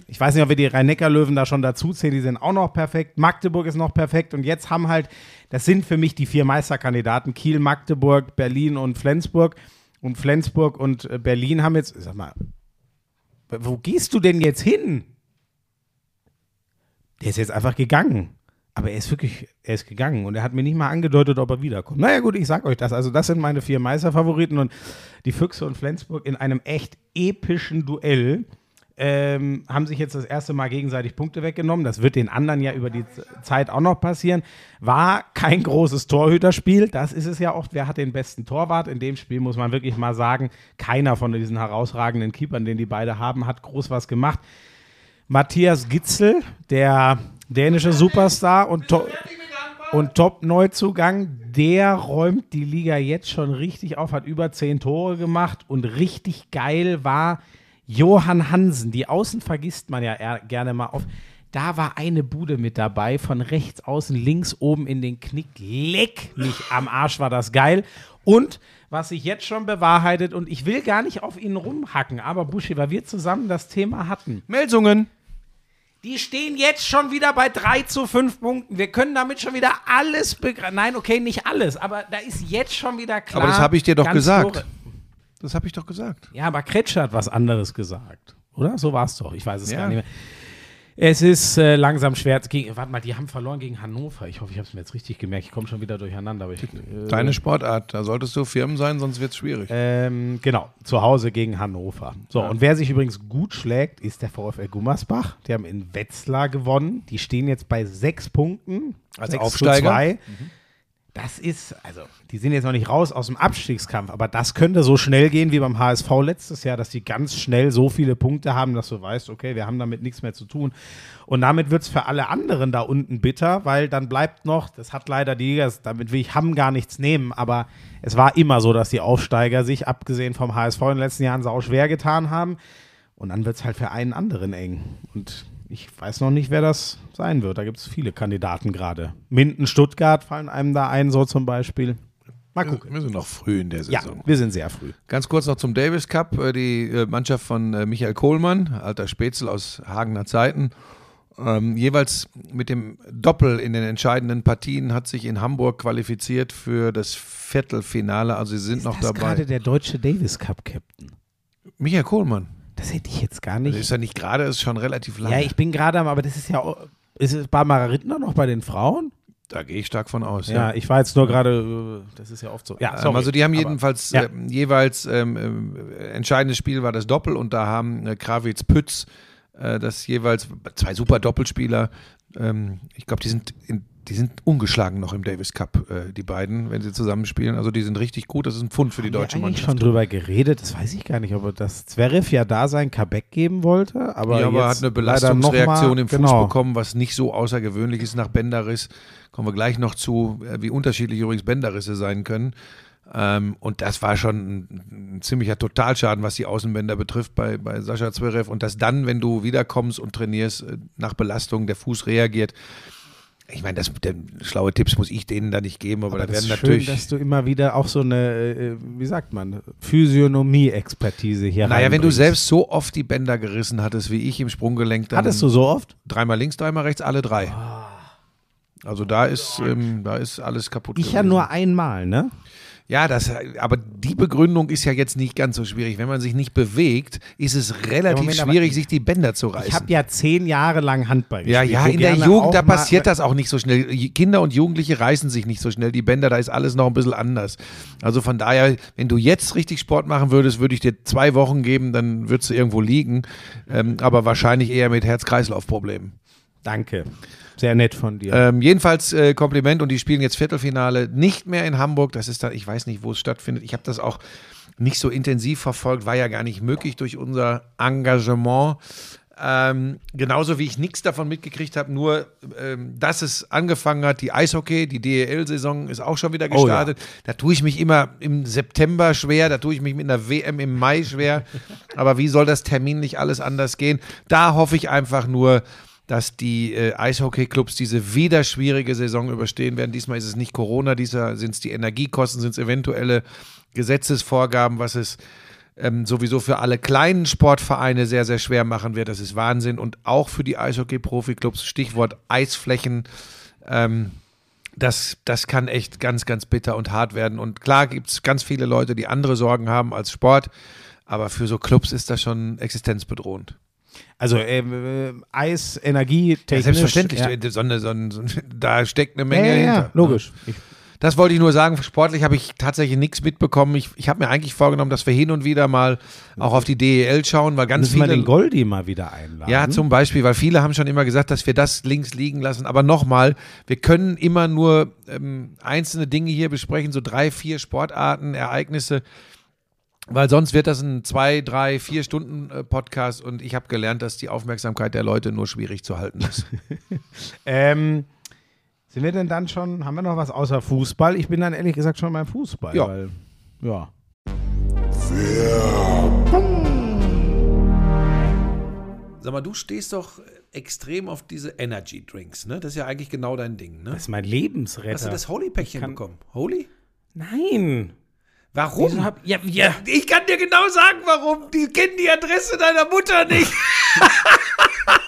Ich weiß nicht, ob wir die Rhein-Neckar-Löwen da schon dazu zählen, die sind auch noch perfekt. Magdeburg ist noch perfekt. Und jetzt haben halt, das sind für mich die vier Meisterkandidaten: Kiel, Magdeburg, Berlin und Flensburg. Und Flensburg und äh, Berlin haben jetzt, sag mal, wo gehst du denn jetzt hin? Der ist jetzt einfach gegangen. Aber er ist wirklich, er ist gegangen und er hat mir nicht mal angedeutet, ob er wiederkommt. Naja, gut, ich sag euch das. Also, das sind meine vier Meisterfavoriten und die Füchse und Flensburg in einem echt epischen Duell ähm, haben sich jetzt das erste Mal gegenseitig Punkte weggenommen. Das wird den anderen ja über die Zeit auch noch passieren. War kein großes Torhüterspiel. Das ist es ja oft. Wer hat den besten Torwart? In dem Spiel muss man wirklich mal sagen, keiner von diesen herausragenden Keepern, den die beide haben, hat groß was gemacht. Matthias Gitzel, der dänische Superstar und, to und Top-Neuzugang, der räumt die Liga jetzt schon richtig auf, hat über zehn Tore gemacht und richtig geil war Johann Hansen. Die Außen vergisst man ja gerne mal auf. Da war eine Bude mit dabei, von rechts außen, links oben in den Knick. Leck mich am Arsch, war das geil. Und was sich jetzt schon bewahrheitet, und ich will gar nicht auf ihn rumhacken, aber Buschi, weil wir zusammen das Thema hatten. Melsungen. Die stehen jetzt schon wieder bei 3 zu 5 Punkten. Wir können damit schon wieder alles begreifen. Nein, okay, nicht alles, aber da ist jetzt schon wieder klar. Aber das habe ich dir doch gesagt. Das habe ich doch gesagt. Ja, aber Kretscher hat was anderes gesagt. Oder? So war es doch. Ich weiß es Ja. gar nicht mehr. Es ist äh, langsam schwer. Gegen, warte mal, die haben verloren gegen Hannover. Ich hoffe, ich habe es mir jetzt richtig gemerkt. Ich komme schon wieder durcheinander. Ich, äh, Deine Sportart, da solltest du Firmen sein, sonst wird es schwierig. ähm, genau, zu Hause gegen Hannover. So, und wer sich übrigens gut schlägt, ist der VfL Gummersbach. Die haben in Wetzlar gewonnen. Die stehen jetzt bei sechs Punkten. Als Sechs Aufsteiger. zwei. Das ist, also, die sind jetzt noch nicht raus aus dem Abstiegskampf, aber das könnte so schnell gehen wie beim HSV letztes Jahr, dass die ganz schnell so viele Punkte haben, dass du weißt, okay, wir haben damit nichts mehr zu tun. Und damit wird es für alle anderen da unten bitter, weil dann bleibt noch, das hat leider die Liga, damit will ich Hamm gar nichts nehmen, aber es war immer so, dass die Aufsteiger sich, abgesehen vom HSV in den letzten Jahren, sau schwer getan haben. Und dann wird es halt für einen anderen eng. Und ich weiß noch nicht, wer das sein wird. Da gibt es viele Kandidaten gerade. Minden, Stuttgart fallen einem da ein, so zum Beispiel. Mal gucken. Wir sind noch früh in der Ja, Saison. wir sind sehr früh. Ganz kurz noch zum Davis Cup. Äh, Die äh, Mannschaft von äh, Michael Kohlmann, alter Spätzle aus Hagener Zeiten, ähm, jeweils mit dem Doppel in den entscheidenden Partien hat sich in Hamburg qualifiziert für das Viertelfinale. Also sie sind noch das dabei. gerade der deutsche Davis Cup Captain? Michael Kohlmann. Das hätte ich jetzt gar Das nicht. ist ja nicht gerade, ist schon relativ lang. ja, ich bin gerade am, aber das ist ja. Ist es Barbara Rittner noch bei den Frauen? da gehe ich stark von aus. Ja, ich war jetzt nur gerade, äh, das ist ja oft so. Ja, Ähm, sorry, also die haben aber- jedenfalls ja. ähm, jeweils ähm, ähm, entscheidendes Spiel war das Doppel und da haben äh, Krawitz Pütz äh, das jeweils zwei super Doppelspieler. Ähm, ich glaube, die sind in, die sind ungeschlagen noch im Davis Cup, äh, die beiden, wenn sie zusammenspielen. Also die sind richtig gut. Das ist ein Pfund für die Haben wir deutsche eigentlich Mannschaft. schon drüber geredet, das weiß ich gar nicht, ob er das Zverev ja da sein Comeback geben wollte, aber, ja, aber hat eine Belastungsreaktion im Fuß genau. bekommen, was nicht so außergewöhnlich ist nach Bänderriss. Kommen wir gleich noch zu, äh, wie unterschiedlich übrigens Bänderrisse sein können. Ähm, und das war schon ein, ein ziemlicher Totalschaden, was die Außenbänder betrifft bei, bei Sascha Zverev. Und dass dann, wenn du wiederkommst und trainierst, äh, nach Belastung der Fuß reagiert. Ich meine, das, der, schlaue Tipps muss ich denen da nicht geben, aber, Aber da das werden ist schön, natürlich. dass du immer wieder auch so eine, äh, wie sagt man, Physiognomie-Expertise hier naja, wenn du selbst so oft die Bänder gerissen hattest wie ich im Sprunggelenk, dann Hattest du so oft? dreimal links, dreimal rechts, alle drei. Also da ist, ähm, da ist alles kaputt. Ich ja gewesen. nur einmal, ne? Ja, das, aber die Begründung ist ja jetzt nicht ganz so schwierig. Wenn man sich nicht bewegt, ist es relativ Moment, schwierig, ich- sich die Bänder zu reißen. Ich habe ja zehn Jahre lang Handball ja, gespielt. ja, wo in der Jugend, da passiert das auch nicht so schnell. Kinder und Jugendliche reißen sich nicht so schnell die Bänder, da ist alles noch ein bisschen anders. Also von daher, wenn du jetzt richtig Sport machen würdest, würde ich dir zwei Wochen geben, dann würdest du irgendwo liegen. Ähm, aber wahrscheinlich eher mit Herz-Kreislauf-Problemen. Danke. Sehr nett von dir. Ähm, jedenfalls äh, Kompliment und die spielen jetzt Viertelfinale nicht mehr in Hamburg. Das ist dann, ich weiß nicht, wo es stattfindet. Ich habe das auch nicht so intensiv verfolgt, war ja gar nicht möglich durch unser Engagement. Ähm, genauso wie ich nichts davon mitgekriegt habe, nur ähm, dass es angefangen hat, die Eishockey, die DEL-Saison ist auch schon wieder Oh ja. gestartet. Da tue ich mich immer im September schwer, da tue ich mich mit einer WM im Mai schwer. Aber wie soll das terminlich alles anders gehen? Da hoffe ich einfach nur, dass die äh, Eishockey-Clubs diese wieder schwierige Saison überstehen werden. Diesmal ist es nicht Corona, diesmal sind es die Energiekosten, sind es eventuelle Gesetzesvorgaben, was es ähm, sowieso für alle kleinen Sportvereine sehr, sehr schwer machen wird. Das ist Wahnsinn. Und auch für die Eishockey-Profi-Clubs, Stichwort Eisflächen, ähm, das, das kann echt ganz, ganz bitter und hart werden. Und klar gibt es ganz viele Leute, die andere Sorgen haben als Sport, aber für so Clubs ist das schon existenzbedrohend. Also äh, Eis, Energie, Ja, technisch. selbstverständlich, Ja, so eine, so eine, so eine, da steckt eine ja, Menge ja, hinter. ja, logisch. Ich, Das wollte ich nur sagen. Sportlich habe ich tatsächlich nichts mitbekommen. Ich, ich habe mir eigentlich vorgenommen, dass wir hin und wieder mal auch auf die DEL schauen, weil ganz müssen wir viele. den Goldi mal wieder einladen. Ja, zum Beispiel, weil viele haben schon immer gesagt, dass wir das links liegen lassen. Aber nochmal, wir können immer nur ähm, einzelne Dinge hier besprechen, so drei, vier Sportarten, Ereignisse, weil sonst wird das ein zwei, drei, vier Stunden äh, Podcast und ich habe gelernt, dass die Aufmerksamkeit der Leute nur schwierig zu halten ist. Ähm, sind wir denn dann schon, haben wir noch was außer Fußball? Ich bin dann ehrlich gesagt schon beim Fußball. Ja. Weil, ja. Sag mal, du stehst doch extrem auf diese Energy Drinks, ne? Das ist ja eigentlich genau dein Ding, ne? Das ist mein Lebensretter. Hast du das Holy-Päckchen bekommen? Holy? Nein. Warum? Hab, ja, ja. Ich kann dir genau sagen, warum. Die kennen die Adresse deiner Mutter nicht.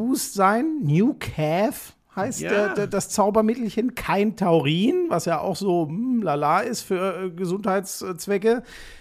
Boost sein. New Calf heißt Ja. der, der, das Zaubermittelchen. Kein Taurin, was ja auch so hm, lala ist für äh, Gesundheitszwecke.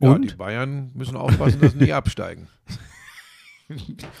Ja, Und? die Bayern müssen aufpassen, dass sie nicht absteigen.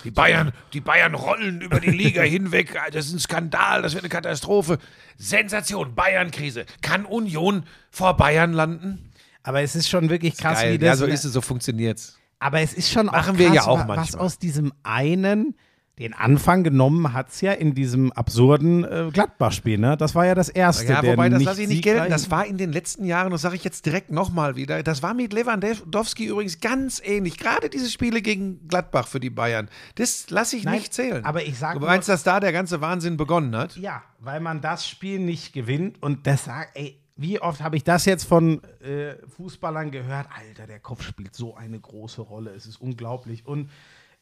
Die Bayern, die Bayern rollen über die Liga hinweg. Das ist ein Skandal, das wird eine Katastrophe. Sensation, Bayern-Krise. Kann Union vor Bayern landen? Aber es ist schon wirklich krass, wie Geil. das. Ja, so ist es, so funktioniert's. Aber es ist schon Machen auch wir krass, ja auch wa- was manchmal. aus diesem einen, den Anfang genommen hat es ja in diesem absurden äh, Gladbach-Spiel. Ne? Das war ja das erste. Ja, wobei, das lasse ich nicht gelten. Das war in den letzten Jahren, das sage ich jetzt direkt nochmal wieder, das war mit Lewandowski übrigens ganz ähnlich. Gerade diese Spiele gegen Gladbach für die Bayern, das lasse ich Nein, nicht zählen. aber ich sag Du nur- meinst, dass da der ganze Wahnsinn begonnen hat? Ja, weil man das Spiel nicht gewinnt und das sagt, ey, wie oft habe ich das jetzt von äh, Fußballern gehört? Alter, der Kopf spielt so eine große Rolle. Es ist unglaublich. Und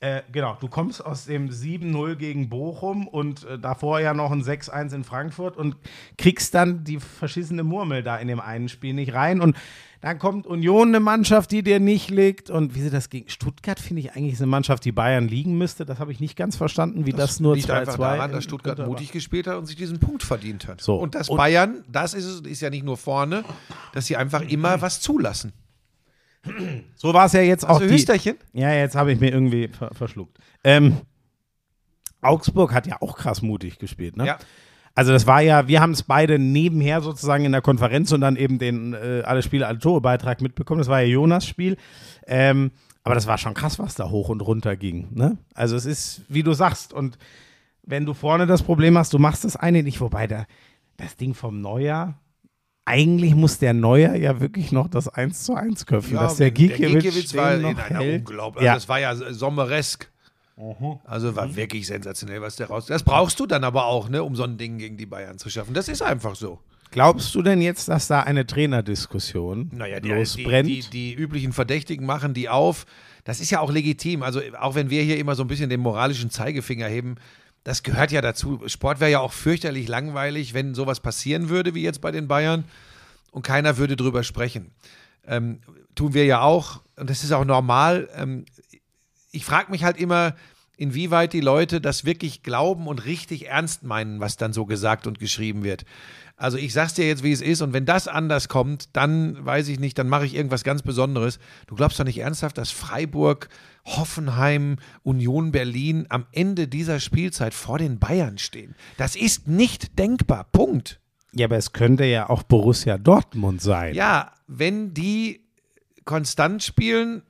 Äh, genau, du kommst aus dem 7-0 gegen Bochum und äh, davor ja noch ein 6-1 in Frankfurt und kriegst dann die verschissene Murmel da in dem einen Spiel nicht rein. Und dann kommt Union eine Mannschaft, die dir nicht liegt. Und wie sie das gegen Stuttgart, finde ich eigentlich ist eine Mannschaft, die Bayern liegen müsste. Das habe ich nicht ganz verstanden, wie das, nur 2-2 liegt einfach daran, dass Stuttgart mutig gespielt hat und sich diesen Punkt verdient hat. So. Und das Und- Bayern, das ist es, ist ja nicht nur vorne, dass sie einfach immer was zulassen. So war es ja jetzt auch. Also die, Hüsterchen? Ja, jetzt habe ich mir irgendwie ver verschluckt. Ähm, Augsburg hat ja auch krass mutig gespielt, ne? Ja. Also das war ja, wir haben es beide nebenher sozusagen in der Konferenz und dann eben den äh, alle Spiele, alle Tore Beitrag mitbekommen. Das war ja Jonas Spiel. Ähm, aber das war schon krass, was da hoch und runter ging. Ne? Also es ist, wie du sagst, und wenn du vorne das Problem hast, du machst das eine nicht, wobei da, das Ding vom Neuer, eigentlich muss der Neuer ja wirklich noch das 1 zu 1 köpfen, dass der Gikiewicz, Gikiewicz den war in noch einer hält. unglaublich. Ja. Also das war ja sommeresk. Also war wirklich sensationell, was der raus. Das brauchst du dann aber auch, ne, um so ein Ding gegen die Bayern zu schaffen. Das ist einfach so. Glaubst du denn jetzt, dass da eine Trainerdiskussion Naja, die, losbrennt? Die, die, die üblichen Verdächtigen machen die auf. Das ist ja auch legitim. Also auch wenn wir hier immer so ein bisschen den moralischen Zeigefinger heben, das gehört ja dazu. Sport wäre ja auch fürchterlich langweilig, wenn sowas passieren würde wie jetzt bei den Bayern und keiner würde drüber sprechen. Ähm, tun wir ja auch und das ist auch normal. Ähm, ich frage mich halt immer, inwieweit die Leute das wirklich glauben und richtig ernst meinen, was dann so gesagt und geschrieben wird. Also ich sag's dir jetzt, wie es ist, und wenn das anders kommt, dann weiß ich nicht, dann mache ich irgendwas ganz Besonderes. Du glaubst doch nicht ernsthaft, dass Freiburg, Hoffenheim, Union Berlin am Ende dieser Spielzeit vor den Bayern stehen. Das ist nicht denkbar. Punkt. ja, aber es könnte ja auch Borussia Dortmund sein. Ja, wenn die konstant spielen,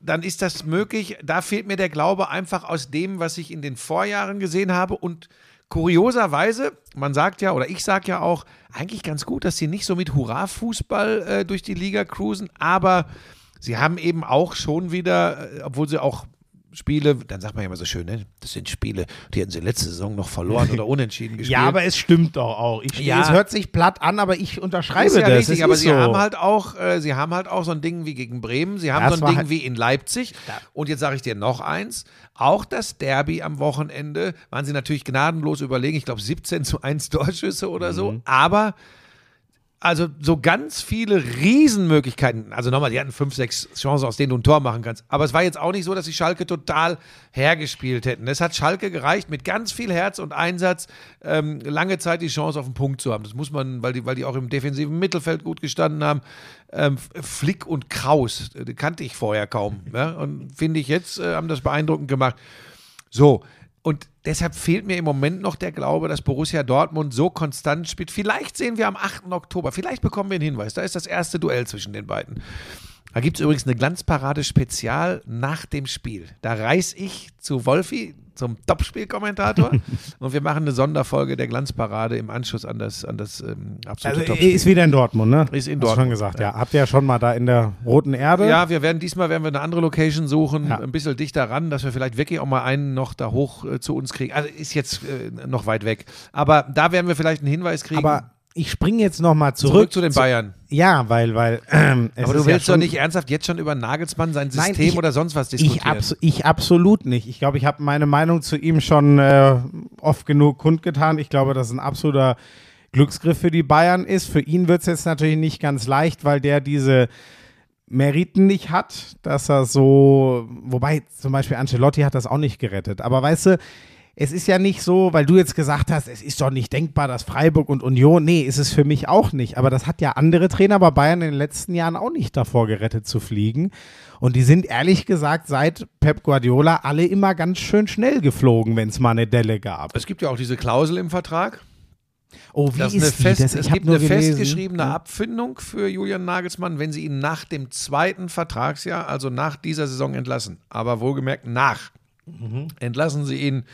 dann ist das möglich. Da fehlt mir der Glaube einfach aus dem, was ich in den Vorjahren gesehen habe. Und kurioserweise, man sagt ja, oder ich sage ja auch, eigentlich ganz gut, dass sie nicht so mit Hurra-Fußball äh, durch die Liga cruisen, aber sie haben eben auch schon wieder, äh, obwohl sie auch Spiele, dann sagt man ja immer so schön, ne? das sind Spiele, die hätten sie letzte Saison noch verloren oder unentschieden gespielt. Ja, aber es stimmt doch auch. Ich, Ja. Es hört sich platt an, aber ich unterschreibe ist ja das. richtig, aber ist sie so. haben halt auch, äh, sie haben halt auch so ein Ding wie gegen Bremen, sie haben Ja, so ein Ding halt- wie in Leipzig. Und jetzt sage ich dir noch eins: Auch das Derby am Wochenende waren sie natürlich gnadenlos überlegen. Ich glaube 17 zu 1 Torschüsse oder Mhm. so. Aber also so ganz viele Riesenmöglichkeiten. Also nochmal, die hatten fünf, sechs Chancen, aus denen du ein Tor machen kannst. Aber es war jetzt auch nicht so, dass die Schalke total hergespielt hätten. Es hat Schalke gereicht, mit ganz viel Herz und Einsatz ähm, lange Zeit die Chance auf den Punkt zu haben. Das muss man, weil die, weil die auch im defensiven Mittelfeld gut gestanden haben. Ähm, Flick und Kraus, äh, die kannte ich vorher kaum. Ja? Und finde ich jetzt, äh, haben das beeindruckend gemacht. So, und deshalb fehlt mir im Moment noch der Glaube, dass Borussia Dortmund so konstant spielt. Vielleicht sehen wir am 8. Oktober, vielleicht bekommen wir einen Hinweis. Da ist das erste Duell zwischen den beiden. Da gibt es übrigens eine Glanzparade-Spezial nach dem Spiel. Da reise ich zu Wolfi, zum Topspielkommentator, und wir machen eine Sonderfolge der Glanzparade im Anschluss an das, an das ähm, absolute Also, Topspiel. ist wieder in Dortmund, ne? Ist in Hast du schon Dortmund, gesagt, ja. Habt ihr ja schon mal da in der Roten Erde? Ja, wir werden diesmal werden wir eine andere Location suchen, Ja. ein bisschen dichter ran, dass wir vielleicht wirklich auch mal einen noch da hoch äh, zu uns kriegen. Also ist jetzt äh, noch weit weg. Aber da werden wir vielleicht einen Hinweis kriegen. Aber ich springe jetzt noch mal zurück. zurück zu den Bayern. Ja, weil, weil. Ähm, Aber du ist ja willst doch nicht ernsthaft jetzt schon über Nagelsmann, sein Nein, System ich- oder sonst was Ich, diskutieren. abs ich absolut nicht. Ich glaube, ich habe meine Meinung zu ihm schon äh, oft genug kundgetan. Ich glaube, dass es ein absoluter Glücksgriff für die Bayern ist. Für ihn wird es jetzt natürlich nicht ganz leicht, weil der diese Meriten nicht hat, dass er so, wobei zum Beispiel Ancelotti hat das auch nicht gerettet. Aber weißt du, es ist ja nicht so, weil du jetzt gesagt hast, es ist doch nicht denkbar, dass Freiburg und Union, nee, ist es für mich auch nicht. Aber das hat ja andere Trainer bei Bayern in den letzten Jahren auch nicht davor gerettet zu fliegen. Und die sind ehrlich gesagt seit Pep Guardiola alle immer ganz schön schnell geflogen, wenn es mal eine Delle gab. es gibt ja auch diese Klausel im Vertrag. Oh, wie Das ist ist die? eine fest, das, es gibt eine gelesen. festgeschriebene Ja. Abfindung für Julian Nagelsmann, wenn sie ihn nach dem zweiten Vertragsjahr, also nach dieser Saison entlassen. Aber wohlgemerkt nach. Mhm. Entlassen sie ihn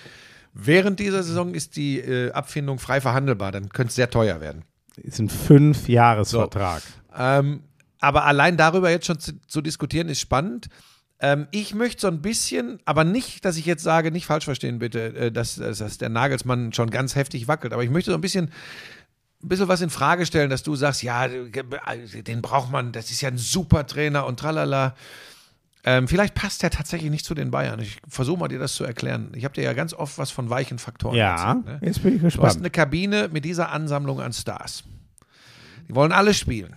während dieser Saison ist die äh, Abfindung frei verhandelbar. Dann könnte es sehr teuer werden. Ist ein Fünf-Jahres-Vertrag. Ähm, aber allein darüber jetzt schon zu, zu diskutieren, ist spannend. Ähm, ich möchte so ein bisschen, aber nicht, dass ich jetzt sage, nicht falsch verstehen bitte, äh, dass, dass dass der Nagelsmann schon ganz heftig wackelt, aber ich möchte so ein bisschen, ein bisschen was in Frage stellen, dass du sagst, ja, den braucht man, das ist ja ein super Trainer und tralala. Ähm, vielleicht passt der tatsächlich nicht zu den Bayern. Ich versuche mal dir das zu erklären. Ich habe dir ja ganz oft was von weichen Faktoren Ja, erzählt. Ne? jetzt bin ich Du hast gespannt. eine Kabine mit dieser Ansammlung an Stars. Die wollen alle spielen.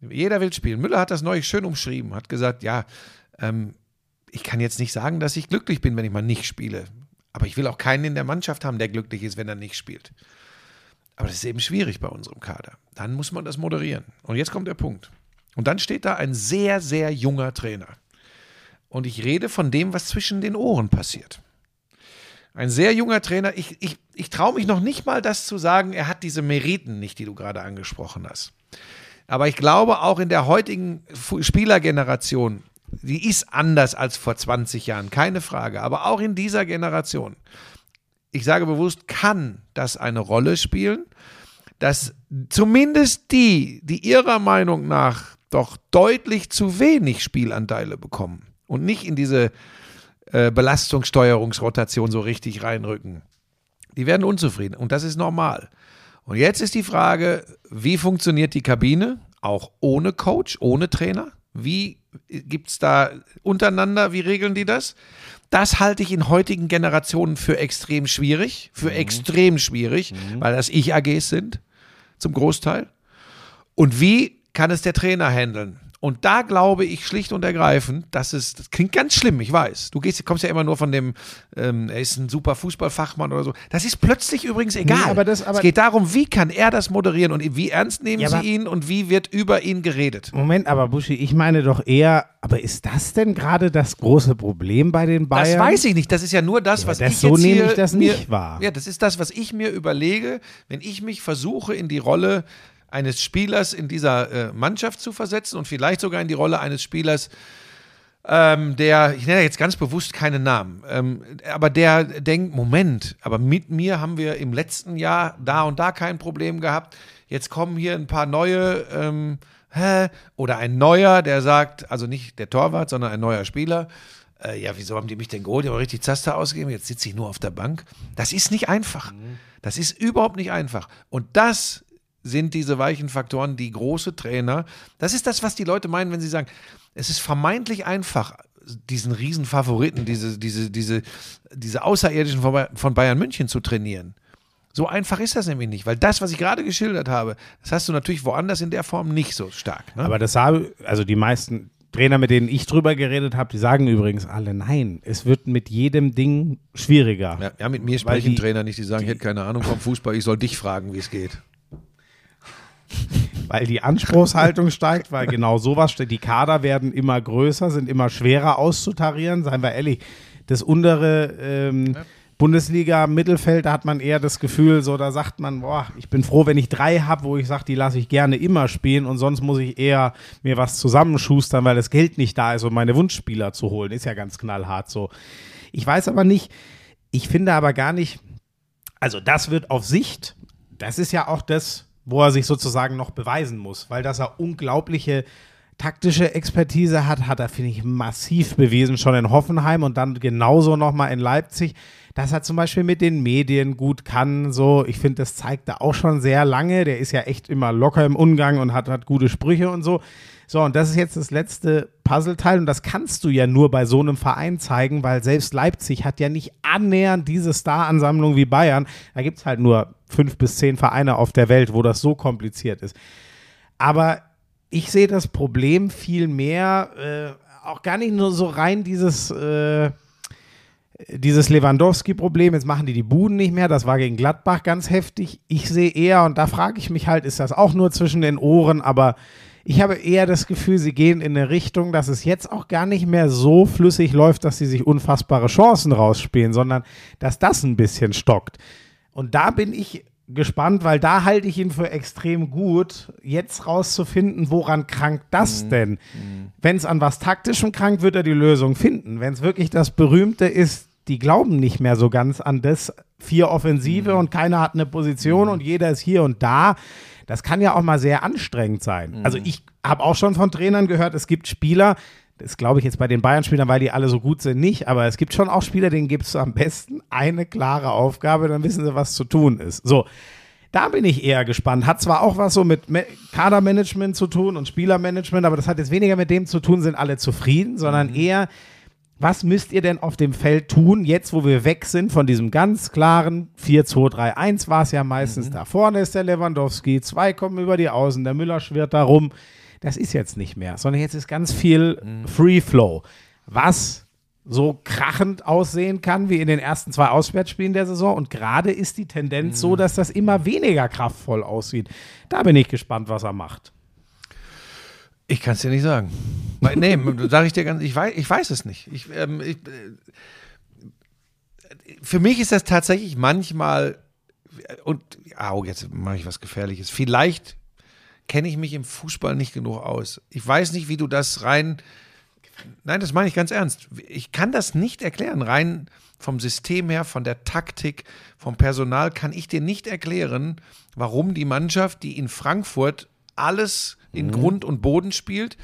Jeder will spielen. Müller hat das neulich schön umschrieben, hat gesagt, ja, ähm, ich kann jetzt nicht sagen, dass ich glücklich bin, wenn ich mal nicht spiele. Aber ich will auch keinen in der Mannschaft haben, der glücklich ist, wenn er nicht spielt. Aber das ist eben schwierig bei unserem Kader. Dann muss man das moderieren. Und jetzt kommt der Punkt. Und dann steht da ein sehr, sehr junger Trainer. Und ich rede von dem, was zwischen den Ohren passiert. Ein sehr junger Trainer. Ich, ich, ich traue mich noch nicht mal, das zu sagen, er hat diese Meriten nicht, die du gerade angesprochen hast. Aber ich glaube, auch in der heutigen Spielergeneration, die ist anders als vor 20 Jahren, keine Frage. Aber auch in dieser Generation, ich sage bewusst, kann das eine Rolle spielen, dass zumindest die, die ihrer Meinung nach doch deutlich zu wenig Spielanteile bekommen und nicht in diese äh, Belastungssteuerungsrotation so richtig reinrücken, die werden unzufrieden und das ist normal. Und jetzt ist die Frage, wie funktioniert die Kabine, auch ohne Coach, ohne Trainer? Wie gibt es da untereinander, wie regeln die das? Das halte ich in heutigen Generationen für extrem schwierig, für extrem schwierig, weil das Ich-AGs sind, zum Großteil. Und wie kann es der Trainer handeln? Und da glaube ich schlicht und ergreifend, dass es, das klingt ganz schlimm, ich weiß. Du gehst, kommst ja immer nur von dem, ähm, er ist ein super Fußballfachmann oder so. Das ist plötzlich übrigens egal. Nee, aber das- aber- es geht darum, wie kann er das moderieren und wie ernst nehmen Ja, sie ihn und wie wird über ihn geredet. Moment, aber Buschi, ich meine doch eher, aber ist das denn gerade das große Problem bei den Bayern? Das weiß ich nicht. Das ist ja nur das, Ja, was das- ich so jetzt nehme ich das mir, nicht wahr. Ja, das ist das, was ich mir überlege, wenn ich mich versuche, in die Rolle eines Spielers in dieser äh, Mannschaft zu versetzen und vielleicht sogar in die Rolle eines Spielers, ähm, der, ich nenne jetzt ganz bewusst keine Namen, ähm, aber der denkt, Moment, aber mit mir haben wir im letzten Jahr da und da kein Problem gehabt. Jetzt kommen hier ein paar neue, ähm, hä? oder ein neuer, der sagt, also nicht der Torwart, sondern ein neuer Spieler. Äh, ja, wieso haben die mich denn geholt? Die haben richtig Zaster ausgegeben, jetzt sitze ich nur auf der Bank. Das ist nicht einfach. Das ist überhaupt nicht einfach. Und das sind diese weichen Faktoren, die große Trainer, das ist das, was die Leute meinen, wenn sie sagen, es ist vermeintlich einfach, diesen riesen Favoriten, diese, diese, diese, diese Außerirdischen von Bay- von Bayern München zu trainieren. So einfach ist das nämlich nicht, weil das, was ich gerade geschildert habe, das hast du natürlich woanders in der Form nicht so stark. Ne? Aber das habe, also die meisten Trainer, mit denen ich drüber geredet habe, die sagen übrigens alle, nein, es wird mit jedem Ding schwieriger. ja, ja, mit mir sprechen die- Trainer nicht, die sagen, ich hätte keine Ahnung vom Fußball, ich soll dich fragen, wie es geht. Weil die Anspruchshaltung steigt, weil genau sowas steht. Die Kader werden immer größer, sind immer schwerer auszutarieren. Seien wir ehrlich, das untere ähm, Bundesliga-Mittelfeld, da hat man eher das Gefühl, so da sagt man, boah, ich bin froh, wenn ich drei habe, wo ich sage, die lasse ich gerne immer spielen und sonst muss ich eher mir was zusammenschustern, weil das Geld nicht da ist, um meine Wunschspieler zu holen. Ist ja ganz knallhart so. Ich weiß aber nicht, ich finde aber gar nicht, also das wird auf Sicht, das ist ja auch das, wo er sich sozusagen noch beweisen muss, weil dass er unglaubliche taktische Expertise hat, hat er, finde ich, massiv bewiesen, schon in Hoffenheim und dann genauso nochmal in Leipzig, dass er zum Beispiel mit den Medien gut kann, so, ich finde, das zeigt er auch schon sehr lange, der ist ja echt immer locker im Umgang und hat, hat gute Sprüche und so. So, und das ist jetzt das letzte Puzzleteil und das kannst du ja nur bei so einem Verein zeigen, weil selbst Leipzig hat ja nicht annähernd diese Star-Ansammlung wie Bayern. Da gibt es halt nur fünf bis zehn Vereine auf der Welt, wo das so kompliziert ist. Aber ich sehe das Problem viel mehr, äh, auch gar nicht nur so rein dieses, äh, dieses Lewandowski-Problem. Jetzt machen die die Buden nicht mehr. Das war gegen Gladbach ganz heftig. Ich sehe eher, und da frage ich mich halt, ist das auch nur zwischen den Ohren, aber ich habe eher das Gefühl, sie gehen in eine Richtung, dass es jetzt auch gar nicht mehr so flüssig läuft, dass sie sich unfassbare Chancen rausspielen, sondern dass das ein bisschen stockt. Und da bin ich gespannt, weil da halte ich ihn für extrem gut, jetzt rauszufinden, woran krankt das denn? Wenn es an was Taktischem krankt, wird er die Lösung finden. Wenn es wirklich das Berühmte ist, die glauben nicht mehr so ganz an das vier Offensive und keiner hat eine Position und jeder ist hier und da. Das kann ja auch mal sehr anstrengend sein. Also ich habe auch schon von Trainern gehört, es gibt Spieler, das glaube ich jetzt bei den Bayern-Spielern, weil die alle so gut sind, nicht, aber es gibt schon auch Spieler, denen gibst du am besten eine klare Aufgabe, dann wissen sie, was zu tun ist. So, Da bin ich eher gespannt. Hat zwar auch was so mit Me- Kadermanagement zu tun und Spielermanagement, aber das hat jetzt weniger mit dem zu tun, sind alle zufrieden, sondern Mhm. eher, was müsst ihr denn auf dem Feld tun, jetzt wo wir weg sind von diesem ganz klaren 4-2-3-1 war es ja meistens. Mhm. Da vorne ist der Lewandowski, zwei kommen über die Außen, der Müller schwirrt da rum. Das ist jetzt nicht mehr, sondern jetzt ist ganz viel Mhm. Free Flow. Was so krachend aussehen kann wie in den ersten zwei Auswärtsspielen der Saison. Und gerade ist die Tendenz Mhm. so, dass das immer weniger kraftvoll aussieht. Da bin ich gespannt, was er macht. Ich kann es dir nicht sagen. Nee, sage ich dir ganz, ich weiß, ich weiß es nicht. Ich, ähm, ich, äh, für mich ist das tatsächlich manchmal, und, au, jetzt mache ich was Gefährliches. Vielleicht kenne ich mich im Fußball nicht genug aus. Ich weiß nicht, wie du das rein, nein, das meine ich ganz ernst. Ich kann das nicht erklären. Rein vom System her, von der Taktik, vom Personal kann ich dir nicht erklären, warum die Mannschaft, die in Frankfurt alles in Grund und Boden spielt,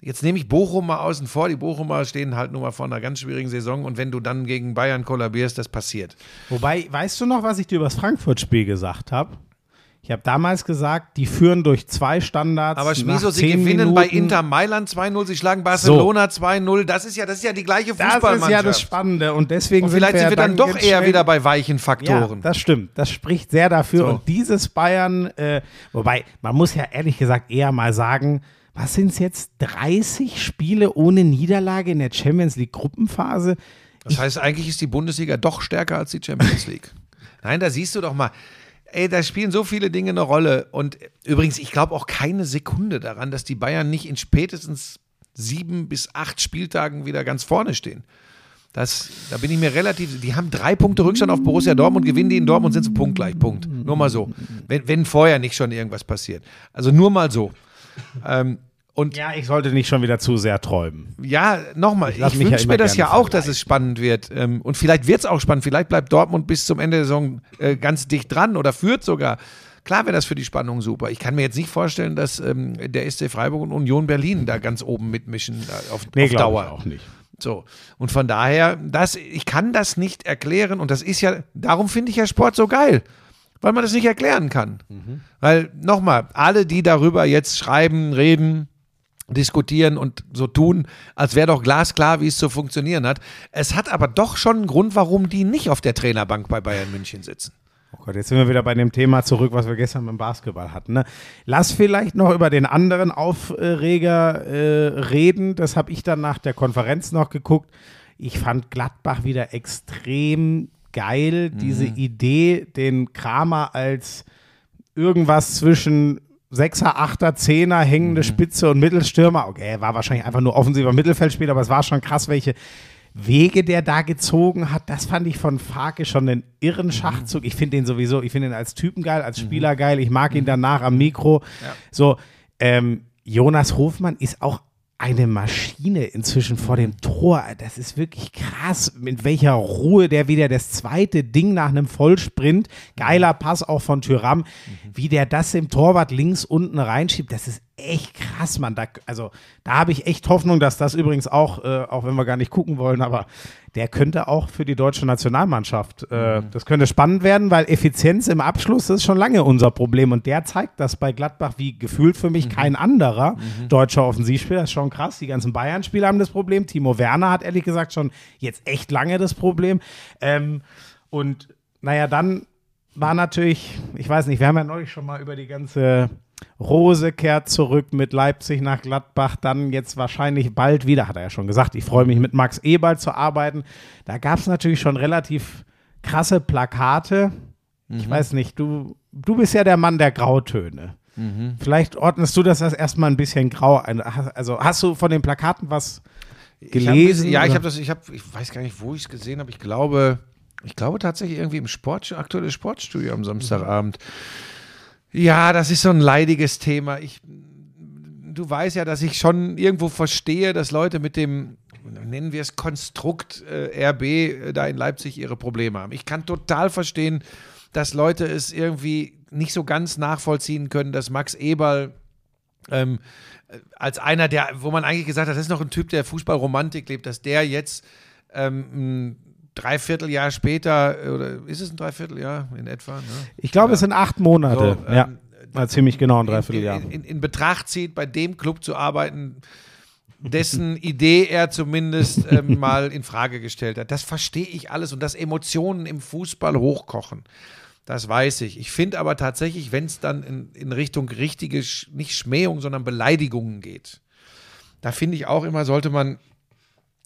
Jetzt nehme ich Bochum mal außen vor. Die Bochumer stehen halt nur mal vor einer ganz schwierigen Saison. Und wenn du dann gegen Bayern kollabierst, das passiert. Wobei, weißt du noch, was ich dir über das Frankfurt-Spiel gesagt habe? Ich habe damals gesagt, die führen durch zwei Standards. Aber Schmiso, sie gewinnen Minuten. bei Inter Mailand 2-0, sie schlagen Barcelona 2-0. Das ist ja, das ist ja die gleiche Das Fußballmannschaft. ist ja das Spannende. Und deswegen und vielleicht sind sind wir, wir dann doch eher wieder bei weichen Ja, Faktoren. das stimmt. Das spricht sehr dafür. So. Und dieses Bayern, äh, wobei, man muss ja ehrlich gesagt eher mal sagen, was sind es jetzt? 30 Spiele ohne Niederlage in der Champions League Gruppenphase? Das heißt, eigentlich ist die Bundesliga doch stärker als die Champions League. Nein, da siehst du doch mal. Ey, da spielen so viele Dinge eine Rolle. Und übrigens, ich glaube auch keine Sekunde daran, dass die Bayern nicht in spätestens sieben bis acht Spieltagen wieder ganz vorne stehen. Das, da bin ich mir relativ. Die haben drei Punkte Rückstand auf Borussia Dortmund, gewinnen die in Dortmund, sind sie punktgleich. Punkt. Nur mal so. Wenn, wenn vorher nicht schon irgendwas passiert. Also nur mal so. Ähm, und Ja, ich sollte nicht schon wieder zu sehr träumen. ja, nochmal, ich, ja wünsche immer mir das ja auch, dass es spannend wird. Ähm, und vielleicht wird es auch spannend. Vielleicht bleibt Dortmund bis zum Ende der Saison äh, ganz dicht dran oder führt sogar. Klar wäre das für die Spannung super. Ich kann mir jetzt nicht vorstellen, dass ähm, der SC Freiburg und Union Berlin da ganz oben mitmischen äh, auf, Nee, auf Dauer. ich auch nicht. So. Und von daher, das, ich kann das nicht erklären und das ist ja, darum finde ich ja Sport so geil. Weil man das nicht erklären kann. Weil, nochmal, alle, die darüber jetzt schreiben, reden, diskutieren und so tun, als wäre doch glasklar, wie es zu funktionieren hat. Es hat aber doch schon einen Grund, warum die nicht auf der Trainerbank bei Bayern München sitzen. Oh Gott, jetzt sind wir wieder bei dem Thema zurück, was wir gestern beim Basketball hatten. Ne? Lass vielleicht noch über den anderen Aufreger äh, reden. Das habe ich dann nach der Konferenz noch geguckt. Ich fand Gladbach wieder extrem geil. Diese Idee, den Kramer als irgendwas zwischen Sechser, Achter, Zehner, hängende Spitze und Mittelstürmer. Okay, er war wahrscheinlich einfach nur offensiver Mittelfeldspieler, aber es war schon krass, welche Wege der da gezogen hat. Das fand ich von Farke schon einen irren Schachzug. Ich finde den sowieso, ich finde ihn als Typen geil, als Spieler geil. Ich mag ihn danach am Mikro. So, ähm, Jonas Hofmann ist auch eine Maschine inzwischen vor dem Tor. Das ist wirklich krass, mit welcher Ruhe der wieder das zweite Ding nach einem Vollsprint, geiler Pass auch von Tyram, wie der das im Torwart links unten reinschiebt. Das ist echt krass, Mann. Da, also da habe ich echt Hoffnung, dass das übrigens auch, äh, auch wenn wir gar nicht gucken wollen, aber der könnte auch für die deutsche Nationalmannschaft, äh, das könnte spannend werden, weil Effizienz im Abschluss ist schon lange unser Problem und der zeigt das bei Gladbach wie gefühlt für mich kein anderer deutscher Offensivspieler. Das ist schon krass. Die ganzen Bayern-Spieler haben das Problem. Timo Werner hat ehrlich gesagt schon jetzt echt lange das Problem. Ähm, und naja, dann war natürlich, ich weiß nicht, wir haben ja neulich schon mal über die ganze Rose kehrt zurück mit Leipzig nach Gladbach, dann jetzt wahrscheinlich bald wieder, hat er ja schon gesagt, ich freue mich mit Max Eberl zu arbeiten. Da gab es natürlich schon relativ krasse Plakate. Ich weiß nicht, du, du bist ja der Mann der Grautöne. Vielleicht ordnest du das erstmal ein bisschen grau ein. Also hast du von den Plakaten was gelesen? Ich hab, ja, ich habe das, ich habe, ich weiß gar nicht, wo ich es gesehen habe. Ich glaube, ich glaube tatsächlich irgendwie im Sport, aktuelles Sportstudio am Samstagabend. Ja, das ist so ein leidiges Thema. Ich, du weißt ja, dass ich schon irgendwo verstehe, dass Leute mit dem, nennen wir es Konstrukt äh, RB äh, da in Leipzig ihre Probleme haben. Ich kann total verstehen, dass Leute es irgendwie nicht so ganz nachvollziehen können, dass Max Eberl ähm, als einer, der, wo man eigentlich gesagt hat, das ist noch ein Typ, der Fußballromantik lebt, dass der jetzt ähm, Dreivierteljahr später, äh, oder ist es ein Dreivierteljahr in etwa? Ne? Ich glaube, es sind acht Monate. So, ja, ähm, mal ziemlich genau ein Dreivierteljahr. in, in, in Betracht zieht, bei dem Club zu arbeiten, dessen Idee er zumindest ähm, mal in Frage gestellt hat. Das verstehe ich alles und dass Emotionen im Fußball hochkochen. Das weiß ich. Ich finde aber tatsächlich, wenn es dann in, in Richtung richtige, nicht Schmähung, sondern Beleidigungen geht, da finde ich auch immer, sollte man,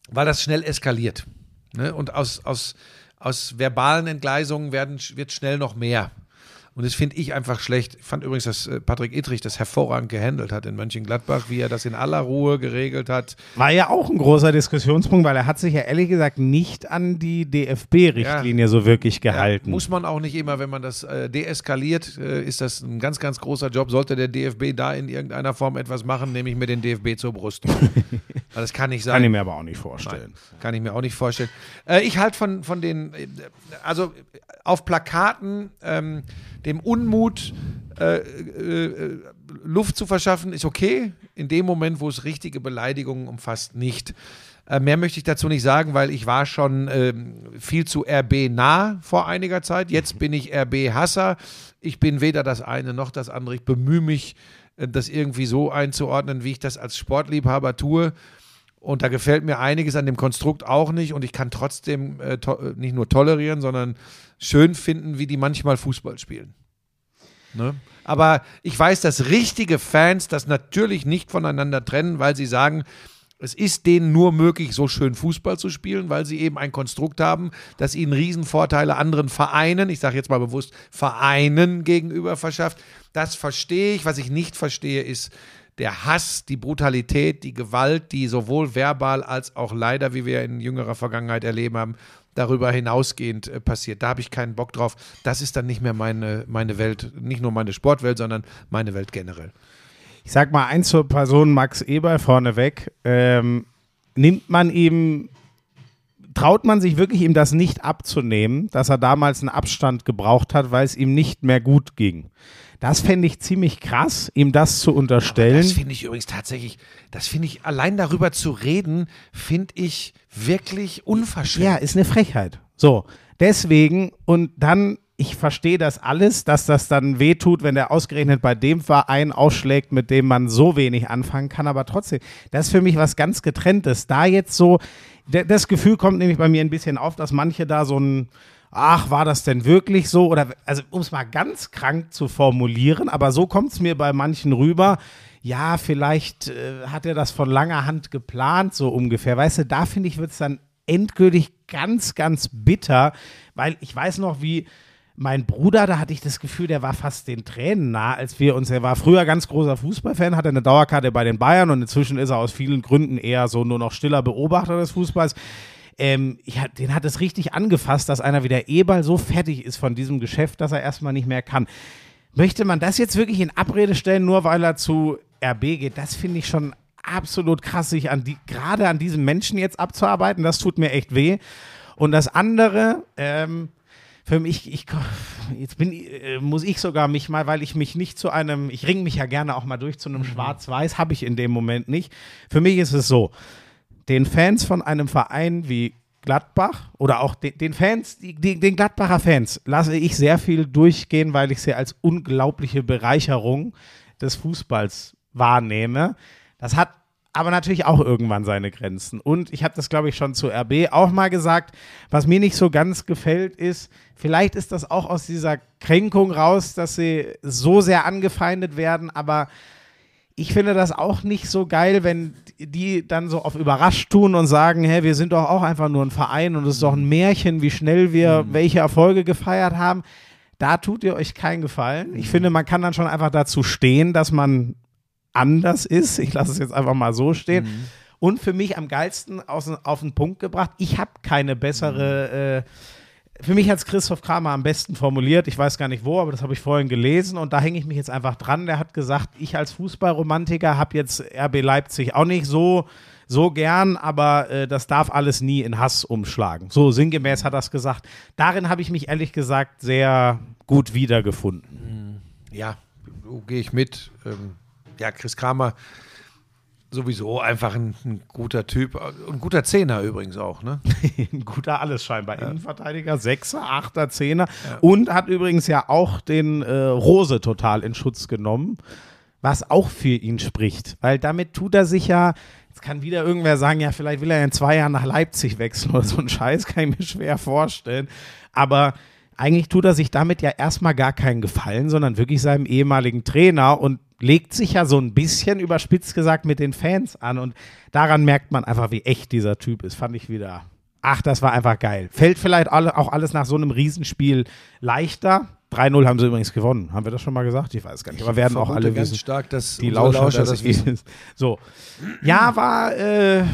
weil das schnell eskaliert. Ne? Und aus, aus, aus verbalen Entgleisungen werden, wird schnell noch mehr. Und das finde ich einfach schlecht. Ich fand übrigens, dass äh, Patrick Ittrich das hervorragend gehandelt hat in Mönchengladbach, wie er das in aller Ruhe geregelt hat. War ja auch ein großer Diskussionspunkt, weil er hat sich ja ehrlich gesagt nicht an die DFB-Richtlinie so wirklich gehalten. Ja, muss man auch nicht immer, wenn man das äh, deeskaliert, äh, ist das ein ganz, ganz großer Job. Sollte der DFB da in irgendeiner Form etwas machen, nehme ich mir den DFB zur Brust. Weil das kann nicht sein. Kann ich mir aber auch nicht vorstellen. Nein, kann ich mir auch nicht vorstellen. Äh, ich halte von, von den, äh, also auf Plakaten ähm, dem Unmut äh, äh, Luft zu verschaffen, ist okay. In dem Moment, wo es richtige Beleidigungen umfasst, nicht. Äh, mehr möchte ich dazu nicht sagen, weil ich war schon ähm, viel zu RB nah vor einiger Zeit. Jetzt bin ich RB-Hasser. Ich bin weder das eine noch das andere. Ich bemühe mich, äh, das irgendwie so einzuordnen, wie ich das als Sportliebhaber tue. Und da gefällt mir einiges an dem Konstrukt auch nicht. Und ich kann trotzdem äh, äh, nicht nur tolerieren, sondern schön finden, wie die manchmal Fußball spielen. Ne? Aber ich weiß, dass richtige Fans das natürlich nicht voneinander trennen, weil sie sagen, es ist denen nur möglich, so schön Fußball zu spielen, weil sie eben ein Konstrukt haben, das ihnen Riesenvorteile anderen Vereinen, ich sage jetzt mal bewusst Vereinen gegenüber verschafft. Das verstehe ich. Was ich nicht verstehe, ist der Hass, die Brutalität, die Gewalt, die sowohl verbal als auch leider, wie wir in jüngerer Vergangenheit erleben haben, darüber hinausgehend äh, passiert. Da habe ich keinen Bock drauf. Das ist dann nicht mehr meine, meine Welt, nicht nur meine Sportwelt, sondern meine Welt generell. Ich sag mal eins zur Person Max Eber vorneweg. Ähm, nimmt man ihm, traut man sich wirklich ihm das nicht abzunehmen, dass er damals einen Abstand gebraucht hat, weil es ihm nicht mehr gut ging. Das fände ich ziemlich krass, ihm das zu unterstellen. Das finde ich übrigens tatsächlich, das finde ich, allein darüber zu reden, finde ich wirklich unverschämt. Ja, ist eine Frechheit. So, deswegen und dann, ich verstehe das alles, dass das dann wehtut, wenn der ausgerechnet bei dem Verein ausschlägt, mit dem man so wenig anfangen kann, aber trotzdem, das ist für mich was ganz getrenntes. Da jetzt so, das Gefühl kommt nämlich bei mir ein bisschen auf, dass manche da so ein Ach, war das denn wirklich so? Oder, also, um es mal ganz krank zu formulieren, aber so kommt es mir bei manchen rüber. Ja, vielleicht äh, hat er das von langer Hand geplant, so ungefähr. Weißt du, da finde ich, wird es dann endgültig ganz, ganz bitter, weil ich weiß noch, wie mein Bruder, da hatte ich das Gefühl, der war fast den Tränen nah, als wir uns, er war früher ganz großer Fußballfan, hatte eine Dauerkarte bei den Bayern und inzwischen ist er aus vielen Gründen eher so nur noch stiller Beobachter des Fußballs. Ähm, hat- den hat es richtig angefasst, dass einer wie der Eberl so fertig ist von diesem Geschäft, dass er erstmal nicht mehr kann. Möchte man das jetzt wirklich in Abrede stellen, nur weil er zu RB geht? Das finde ich schon absolut krass, sich an die, gerade an diesem Menschen jetzt abzuarbeiten. Das tut mir echt weh. Und das andere, ähm, für mich, ich, jetzt bin, äh, muss ich sogar mich mal, weil ich mich nicht zu einem, ich ringe mich ja gerne auch mal durch zu einem Schwarz-Weiß, habe ich in dem Moment nicht. Für mich ist es so, den Fans von einem Verein wie Gladbach oder auch den, den Fans, die, den Gladbacher Fans, lasse ich sehr viel durchgehen, weil ich sie als unglaubliche Bereicherung des Fußballs wahrnehme. Das hat aber natürlich auch irgendwann seine Grenzen. Und ich habe das, glaube ich, schon zu RB auch mal gesagt. Was mir nicht so ganz gefällt, ist, vielleicht ist das auch aus dieser Kränkung raus, dass sie so sehr angefeindet werden, aber ich finde das auch nicht so geil, wenn die dann so auf überrascht tun und sagen, hey, wir sind doch auch einfach nur ein Verein und es ist doch ein Märchen, wie schnell wir welche Erfolge gefeiert haben. Da tut ihr euch keinen Gefallen. Ich finde, man kann dann schon einfach dazu stehen, dass man anders ist. Ich lasse es jetzt einfach mal so stehen. Und für mich am geilsten auf den Punkt gebracht, ich habe keine bessere äh, für mich hat es Christoph Kramer am besten formuliert. Ich weiß gar nicht wo, aber das habe ich vorhin gelesen und da hänge ich mich jetzt einfach dran. Der hat gesagt, ich als Fußballromantiker habe jetzt RB Leipzig auch nicht so, so gern, aber äh, das darf alles nie in Hass umschlagen. So sinngemäß hat er es gesagt. Darin habe ich mich ehrlich gesagt sehr gut wiedergefunden. Ja, gehe ich mit. Ähm, ja, Chris Kramer sowieso einfach ein, ein guter Typ. Ein guter Zehner übrigens auch, ne? Ein guter alles scheinbar. Innenverteidiger, Sechser, Achter, Zehner. Und hat übrigens ja auch den äh, Rose total in Schutz genommen, was auch für ihn spricht. Weil damit tut er sich ja, jetzt kann wieder irgendwer sagen, ja, vielleicht will er in zwei Jahren nach Leipzig wechseln oder so ein Scheiß, kann ich mir schwer vorstellen. Aber eigentlich tut er sich damit ja erstmal gar keinen Gefallen, sondern wirklich seinem ehemaligen Trainer und legt sich ja so ein bisschen überspitzt gesagt mit den Fans an. Und daran merkt man einfach, wie echt dieser Typ ist. Fand ich wieder. Ach, das war einfach geil. Fällt vielleicht auch alles nach so einem Riesenspiel leichter. 3-0 haben sie übrigens gewonnen. Haben wir das schon mal gesagt? Ich weiß gar nicht. Aber werden auch alle ganz wissen. stark, dass die Lauscher, Lauscher das das wissen. ist. So. Ja, war, äh,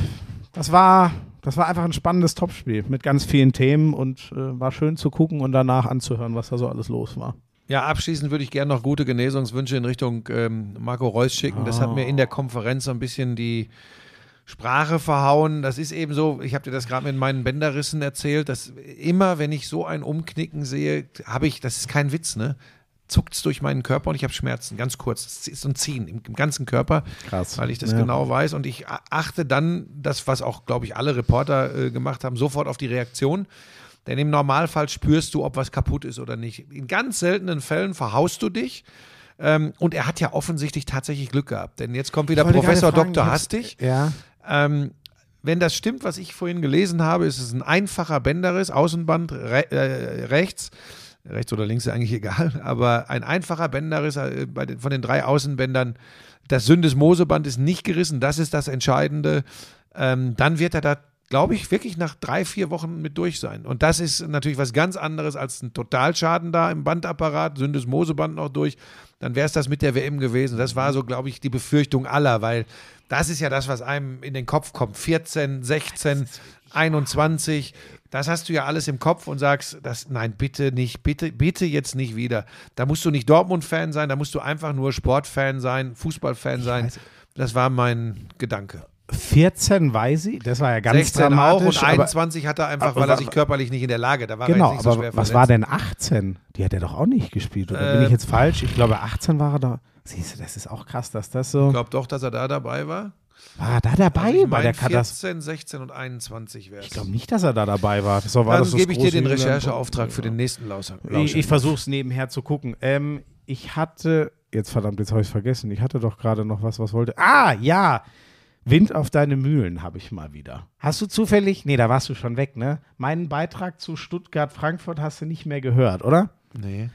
das war, das war einfach ein spannendes Topspiel mit ganz vielen Themen und äh, war schön zu gucken und danach anzuhören, was da so alles los war. Ja, abschließend würde ich gerne noch gute Genesungswünsche in Richtung ähm, Marco Reus schicken. Das hat mir in der Konferenz so ein bisschen die Sprache verhauen. Das ist eben so, ich habe dir das gerade mit meinen Bänderrissen erzählt, dass immer, wenn ich so ein Umknicken sehe, habe ich, das ist kein Witz, ne? Zuckt es durch meinen Körper und ich habe Schmerzen, ganz kurz. Das ist so ein Ziehen im, im ganzen Körper, Krass. weil ich das Ja. genau weiß. Und ich achte dann, das, was auch, glaube ich, alle Reporter äh, gemacht haben, sofort auf die Reaktion. Denn im Normalfall spürst du, ob was kaputt ist oder nicht. In ganz seltenen Fällen verhaust du dich. Ähm, und er hat ja offensichtlich tatsächlich Glück gehabt. Denn jetzt kommt wieder Professor fragen, Dr. Hastig. Ja. Ähm, wenn das stimmt, was ich vorhin gelesen habe, ist es ein einfacher Bänderriss, Außenband re äh, rechts. Rechts oder links ist eigentlich egal, aber ein einfacher Bänderriss äh, den, von den drei Außenbändern. Das Syndesmoseband ist nicht gerissen, das ist das Entscheidende. Ähm, dann wird er da, glaube ich, wirklich nach drei, vier Wochen mit durch sein. Und das ist natürlich was ganz anderes als ein Totalschaden da im Bandapparat, Syndesmoseband noch durch. Dann wäre es das mit der WM gewesen. Das war so, glaube ich, die Befürchtung aller, weil das ist ja das, was einem in den Kopf kommt. 14, 16, 21. Das hast du ja alles im Kopf und sagst, das, nein, bitte nicht, bitte, bitte jetzt nicht wieder. Da musst du nicht Dortmund-Fan sein, da musst du einfach nur Sportfan sein, Fußballfan sein. Das war mein Gedanke. 14 Weisi, das war ja ganz 16 auch dramatisch. und aber, 21 hat er einfach, weil er sich körperlich nicht in der Lage, da war genau, er so aber was verletzt. war denn 18? Die hat er doch auch nicht gespielt, oder bin Äh, ich jetzt falsch? Ich glaube, 18 war er da. Siehst du, das ist auch krass, dass das so. Ich glaube doch, dass er da dabei war. War er da dabei Also ich bei der Katastrophe? 14, 16 und 21 wäre es. Ich glaube nicht, dass er da dabei war. Das war Dann das gebe ich dir den. Rechercheauftrag für den nächsten Lauscher. Ich, ich versuche es nebenher zu gucken. Ähm, ich hatte, jetzt verdammt, jetzt habe ich es vergessen. Ich hatte doch gerade noch was, was wollte. Ah, ja. Wind auf deine Mühlen habe ich mal wieder. Hast du zufällig, nee, da warst du schon weg, ne? Meinen Beitrag zu Stuttgart-Frankfurt hast du nicht mehr gehört, oder? Nee.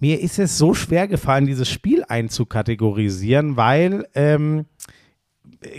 Mir ist es so schwer gefallen, dieses Spiel einzukategorisieren, weil ähm,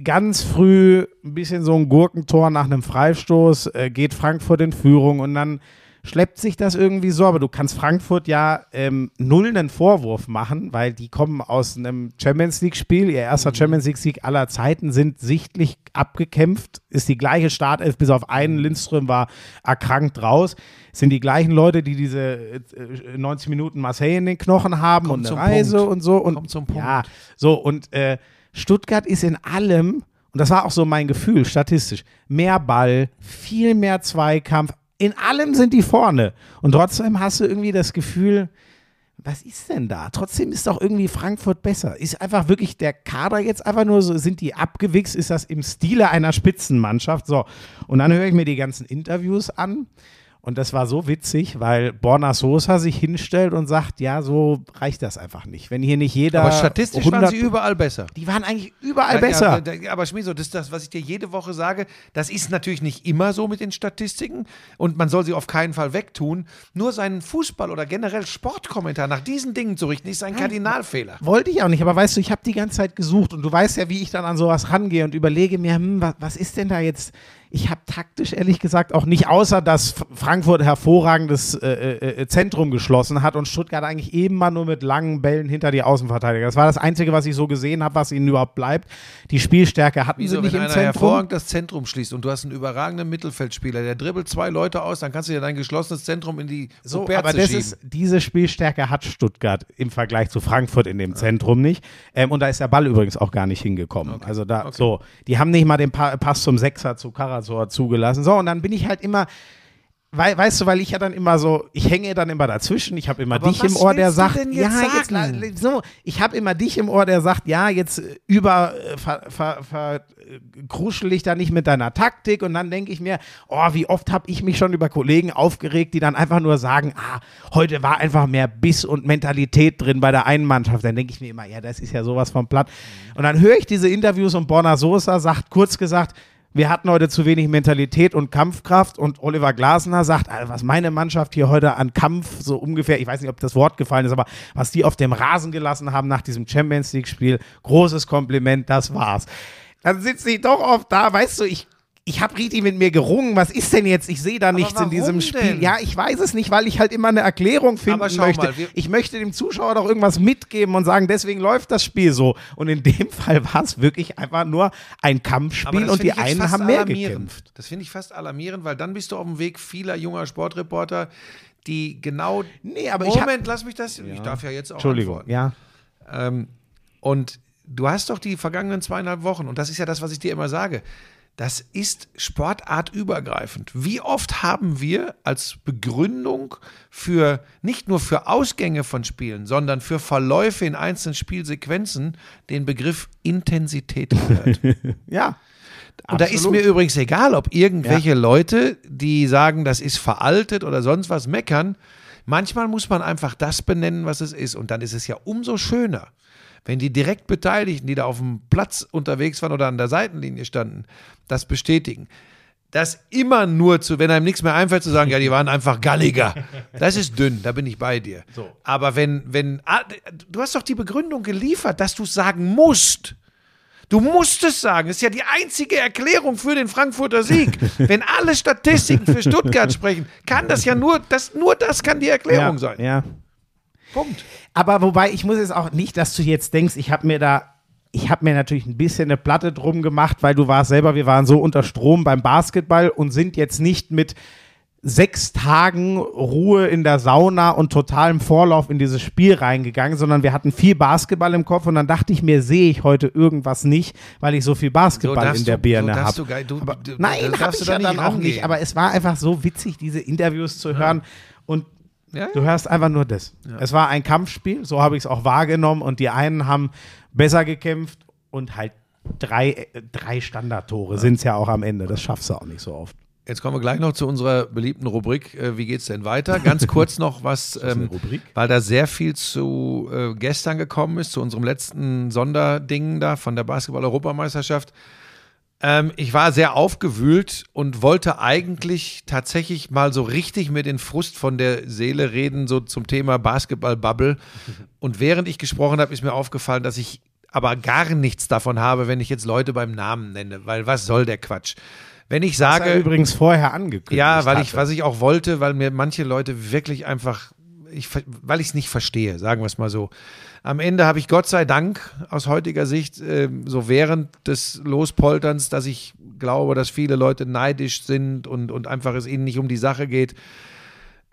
ganz früh ein bisschen so ein Gurkentor nach einem Freistoß äh, geht Frankfurt in Führung und dann schleppt sich das irgendwie so, aber du kannst Frankfurt ja ähm, null einen Vorwurf machen, weil die kommen aus einem Champions League-Spiel. Ihr erster Champions League-Sieg aller Zeiten sind sichtlich abgekämpft. Ist die gleiche Startelf, bis auf einen. Lindström war erkrankt raus. Sind die gleichen Leute, die diese äh, 90 Minuten Marseille in den Knochen haben Kommt und eine Reise Punkt. und so. Und Kommt zum Punkt. Ja, so und äh, Stuttgart ist in allem, und das war auch so mein Gefühl statistisch, mehr Ball, viel mehr Zweikampf. In allem sind die vorne. Und trotzdem hast du irgendwie das Gefühl, was ist denn da? Trotzdem ist doch irgendwie Frankfurt besser. Ist einfach wirklich der Kader jetzt einfach nur so, sind die abgewichst? Ist das im Stile einer Spitzenmannschaft? So. Und dann höre ich mir die ganzen Interviews an. Und das war so witzig, weil Borna Sosa sich hinstellt und sagt, ja, so reicht das einfach nicht. Wenn hier nicht jeder. Aber statistisch waren 100 sie überall besser. Die waren eigentlich überall Ja, besser. Ja, aber Schmieso, das ist das, was ich dir jede Woche sage. Das ist natürlich nicht immer so mit den Statistiken und man soll sie auf keinen Fall wegtun. Nur seinen Fußball oder generell Sportkommentar nach diesen Dingen zu richten, ist ein Kardinalfehler. Wollte ich auch nicht, aber weißt du, ich habe die ganze Zeit gesucht und du weißt ja, wie ich dann an sowas rangehe und überlege mir, hm, was, was ist denn da jetzt? Ich habe taktisch ehrlich gesagt auch nicht, außer dass Frankfurt hervorragendes äh, äh, Zentrum geschlossen hat und Stuttgart eigentlich eben mal nur mit langen Bällen hinter die Außenverteidiger. Das war das Einzige, was ich so gesehen habe, was ihnen überhaupt bleibt. Die Spielstärke hatten Wieso, sie nicht wenn im einer Zentrum. hervorragend das Zentrum schließt und du hast einen überragenden Mittelfeldspieler, der dribbelt zwei Leute aus, dann kannst du dir dein geschlossenes Zentrum in die So, Superze aber das schieben. ist, diese Spielstärke hat Stuttgart im Vergleich zu Frankfurt in dem Zentrum nicht. Ähm, und da ist der Ball übrigens auch gar nicht hingekommen. Also da, so, die haben nicht mal den pa Pass zum Sechser zu Karasor zugelassen. So, und dann bin ich halt immer, Weil, weißt du, weil ich ja dann immer so, ich hänge dann immer dazwischen, ich habe immer Aber dich im Ohr, der sagt, jetzt ja, jetzt sagen? so, ich habe immer dich im Ohr, der sagt, ja, jetzt äh, über äh, ver, ver, ver, äh, kruschel dich da nicht mit deiner Taktik und dann denke ich mir, oh, wie oft habe ich mich schon über Kollegen aufgeregt, die dann einfach nur sagen, ah, heute war einfach mehr Biss und Mentalität drin bei der einen Mannschaft. Dann denke ich mir immer, ja, das ist ja sowas von platt. Und dann höre ich diese Interviews und Borna Sosa sagt, kurz gesagt, wir hatten heute zu wenig Mentalität und Kampfkraft und Oliver Glasner sagt, was meine Mannschaft hier heute an Kampf so ungefähr, ich weiß nicht, ob das Wort gefallen ist, aber was die auf dem Rasen gelassen haben nach diesem Champions League Spiel, großes Kompliment, das war's. Dann sitze ich doch oft da, weißt du, ich ich habe richtig mit mir gerungen. Was ist denn jetzt? Ich sehe da nichts in diesem Spiel. denn? Ja, ich weiß es nicht, weil ich halt immer eine Erklärung finden möchte. mal, ich möchte dem Zuschauer doch irgendwas mitgeben und sagen, deswegen läuft das Spiel so. Und in dem Fall war es wirklich einfach nur ein Kampfspiel und die ich einen haben mehr gekämpft. Das finde ich fast alarmierend, weil dann bist du auf dem Weg vieler junger Sportreporter, die genau. Nee, aber ich hab- Moment, lass mich das. Ich darf ja jetzt auch Entschuldigung, antworten. ja. Ähm, und du hast doch die vergangenen zweieinhalb Wochen, und das ist ja das, was ich dir immer sage, das ist sportartübergreifend. Wie oft haben wir als Begründung für, nicht nur für Ausgänge von Spielen, sondern für Verläufe in einzelnen Spielsequenzen den Begriff Intensität gehört? Ja. Und da ist mir übrigens egal, ob irgendwelche Leute, die sagen, das ist veraltet oder sonst was meckern. Manchmal muss man einfach das benennen, was es ist. Und dann ist es ja umso schöner, wenn die direkt Beteiligten, die da auf dem Platz unterwegs waren oder an der Seitenlinie standen, das bestätigen. Das immer nur zu, wenn einem nichts mehr einfällt, zu sagen, ja, die waren einfach galliger. Das ist dünn, da bin ich bei dir. Aber wenn, wenn, ah, du hast doch die Begründung geliefert, dass du es sagen musst. Du musst es sagen. Das ist ja die einzige Erklärung für den Frankfurter Sieg. Wenn alle Statistiken für Stuttgart sprechen, kann das ja nur, das, nur das kann die Erklärung ja, sein. Ja. Punkt. Aber wobei, ich muss jetzt auch nicht, dass du jetzt denkst, ich habe mir da, ich habe mir natürlich ein bisschen eine Platte drum gemacht, weil du warst selber, wir waren so unter Strom beim Basketball und sind jetzt nicht mit sechs Tagen Ruhe in der Sauna und totalem Vorlauf in dieses Spiel reingegangen, sondern wir hatten viel Basketball im Kopf und dann dachte ich mir, sehe ich heute irgendwas nicht, weil ich so viel Basketball darfst in der Birne so habe. Nein, da habe ich du da ja dann auch nicht, aber es war einfach so witzig, diese Interviews zu hören und Ja, Du hörst einfach nur das. Es war ein Kampfspiel, so habe ich es auch wahrgenommen und die einen haben besser gekämpft und halt drei, äh, drei Standardtore sind es ja auch am Ende. Das schaffst du auch nicht so oft. Jetzt kommen wir gleich noch zu unserer beliebten Rubrik. Äh, wie geht's denn weiter? Ganz kurz noch was, ähm, weil da sehr viel zu äh, gestern gekommen ist, zu unserem letzten Sonderding da von der Basketball-Europameisterschaft. Ähm, ich war sehr aufgewühlt und wollte eigentlich tatsächlich mal so richtig mir den Frust von der Seele reden, so zum Thema Basketball-Bubble. Und während ich gesprochen habe, ist mir aufgefallen, dass ich aber gar nichts davon habe, wenn ich jetzt Leute beim Namen nenne, weil was soll der Quatsch? Wenn ich Das sage, er übrigens vorher angekündigt. ja, weil ich, hatte. was ich auch wollte, weil mir manche Leute wirklich einfach, ich, weil ich es nicht verstehe, sagen wir es mal so. Am Ende habe ich Gott sei Dank aus heutiger Sicht ähm, so während des Lospolterns, dass ich glaube, dass viele Leute neidisch sind und, und einfach es ihnen nicht um die Sache geht.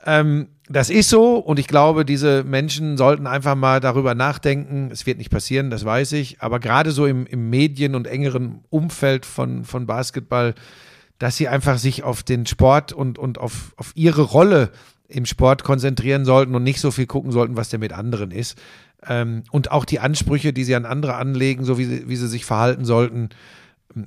Ähm, das ist so und ich glaube, diese Menschen sollten einfach mal darüber nachdenken. Es wird nicht passieren, das weiß ich, aber gerade so im, im Medien- und engeren Umfeld von, von Basketball, dass sie einfach sich auf den Sport und, und auf, auf ihre Rolle im Sport konzentrieren sollten und nicht so viel gucken sollten, was der mit anderen ist. Ähm, und auch die Ansprüche, die sie an andere anlegen, so wie sie, wie sie sich verhalten sollten,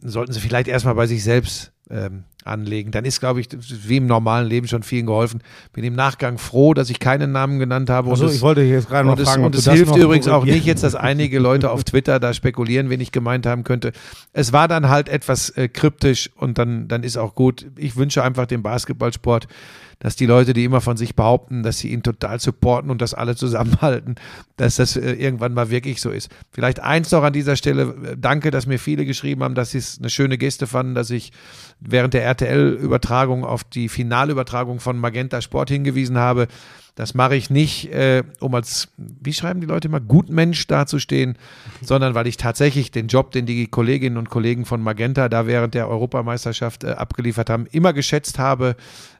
sollten sie vielleicht erstmal bei sich selbst ähm, anlegen. Dann ist, glaube ich, wie im normalen Leben schon vielen geholfen. Bin im Nachgang froh, dass ich keinen Namen genannt habe. Es- ich wollte jetzt gerade noch fragen, und es das hilft übrigens auch nicht jetzt, dass einige Leute auf Twitter da spekulieren, wen ich gemeint haben könnte. Es war dann halt etwas äh, kryptisch und dann, dann ist auch gut. Ich wünsche einfach dem Basketballsport, dass die Leute, die immer von sich behaupten, dass sie ihn total supporten und dass alle zusammenhalten, dass das äh, irgendwann mal wirklich so ist. Vielleicht eins noch an dieser Stelle. Danke, dass mir viele geschrieben haben, dass sie es eine schöne Geste fanden, dass ich während der RTL-Übertragung auf die Finalübertragung von Magenta Sport hingewiesen habe. Das mache ich nicht, äh, um als, wie schreiben die Leute immer, Gutmensch dazustehen, sondern weil ich tatsächlich den Job, den die Kolleginnen und Kollegen von Magenta da während der Europameisterschaft äh, abgeliefert haben, immer geschätzt habe,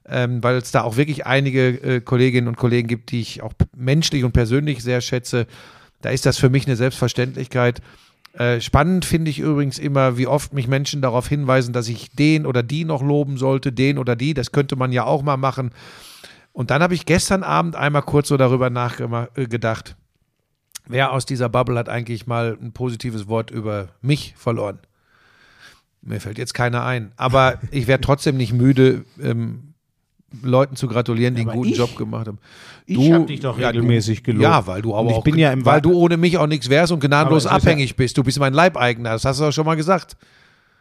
ähm, weil es da auch wirklich einige äh, Kolleginnen und Kollegen gibt, die ich auch menschlich und persönlich sehr schätze. Da ist das für mich eine Selbstverständlichkeit. Äh, spannend finde ich übrigens immer, wie oft mich Menschen darauf hinweisen, dass ich den oder die noch loben sollte, den oder die. Das könnte man ja auch mal machen. Und dann habe ich gestern Abend einmal kurz so darüber nachgedacht, wer aus dieser Bubble hat eigentlich mal ein positives Wort über mich verloren. Mir fällt jetzt keiner ein. Aber ich werde trotzdem nicht müde, ähm, Leuten zu gratulieren, die einen aber guten ich- Job gemacht haben. Ich hab dich doch ja, regelmäßig du, gelobt. Ja, weil du aber Und ich auch, bin ja im weil Wa- du ohne mich auch nichts wärst und gnadenlos ist ja- abhängig bist. Du bist mein Leibeigner, das hast du doch schon mal gesagt.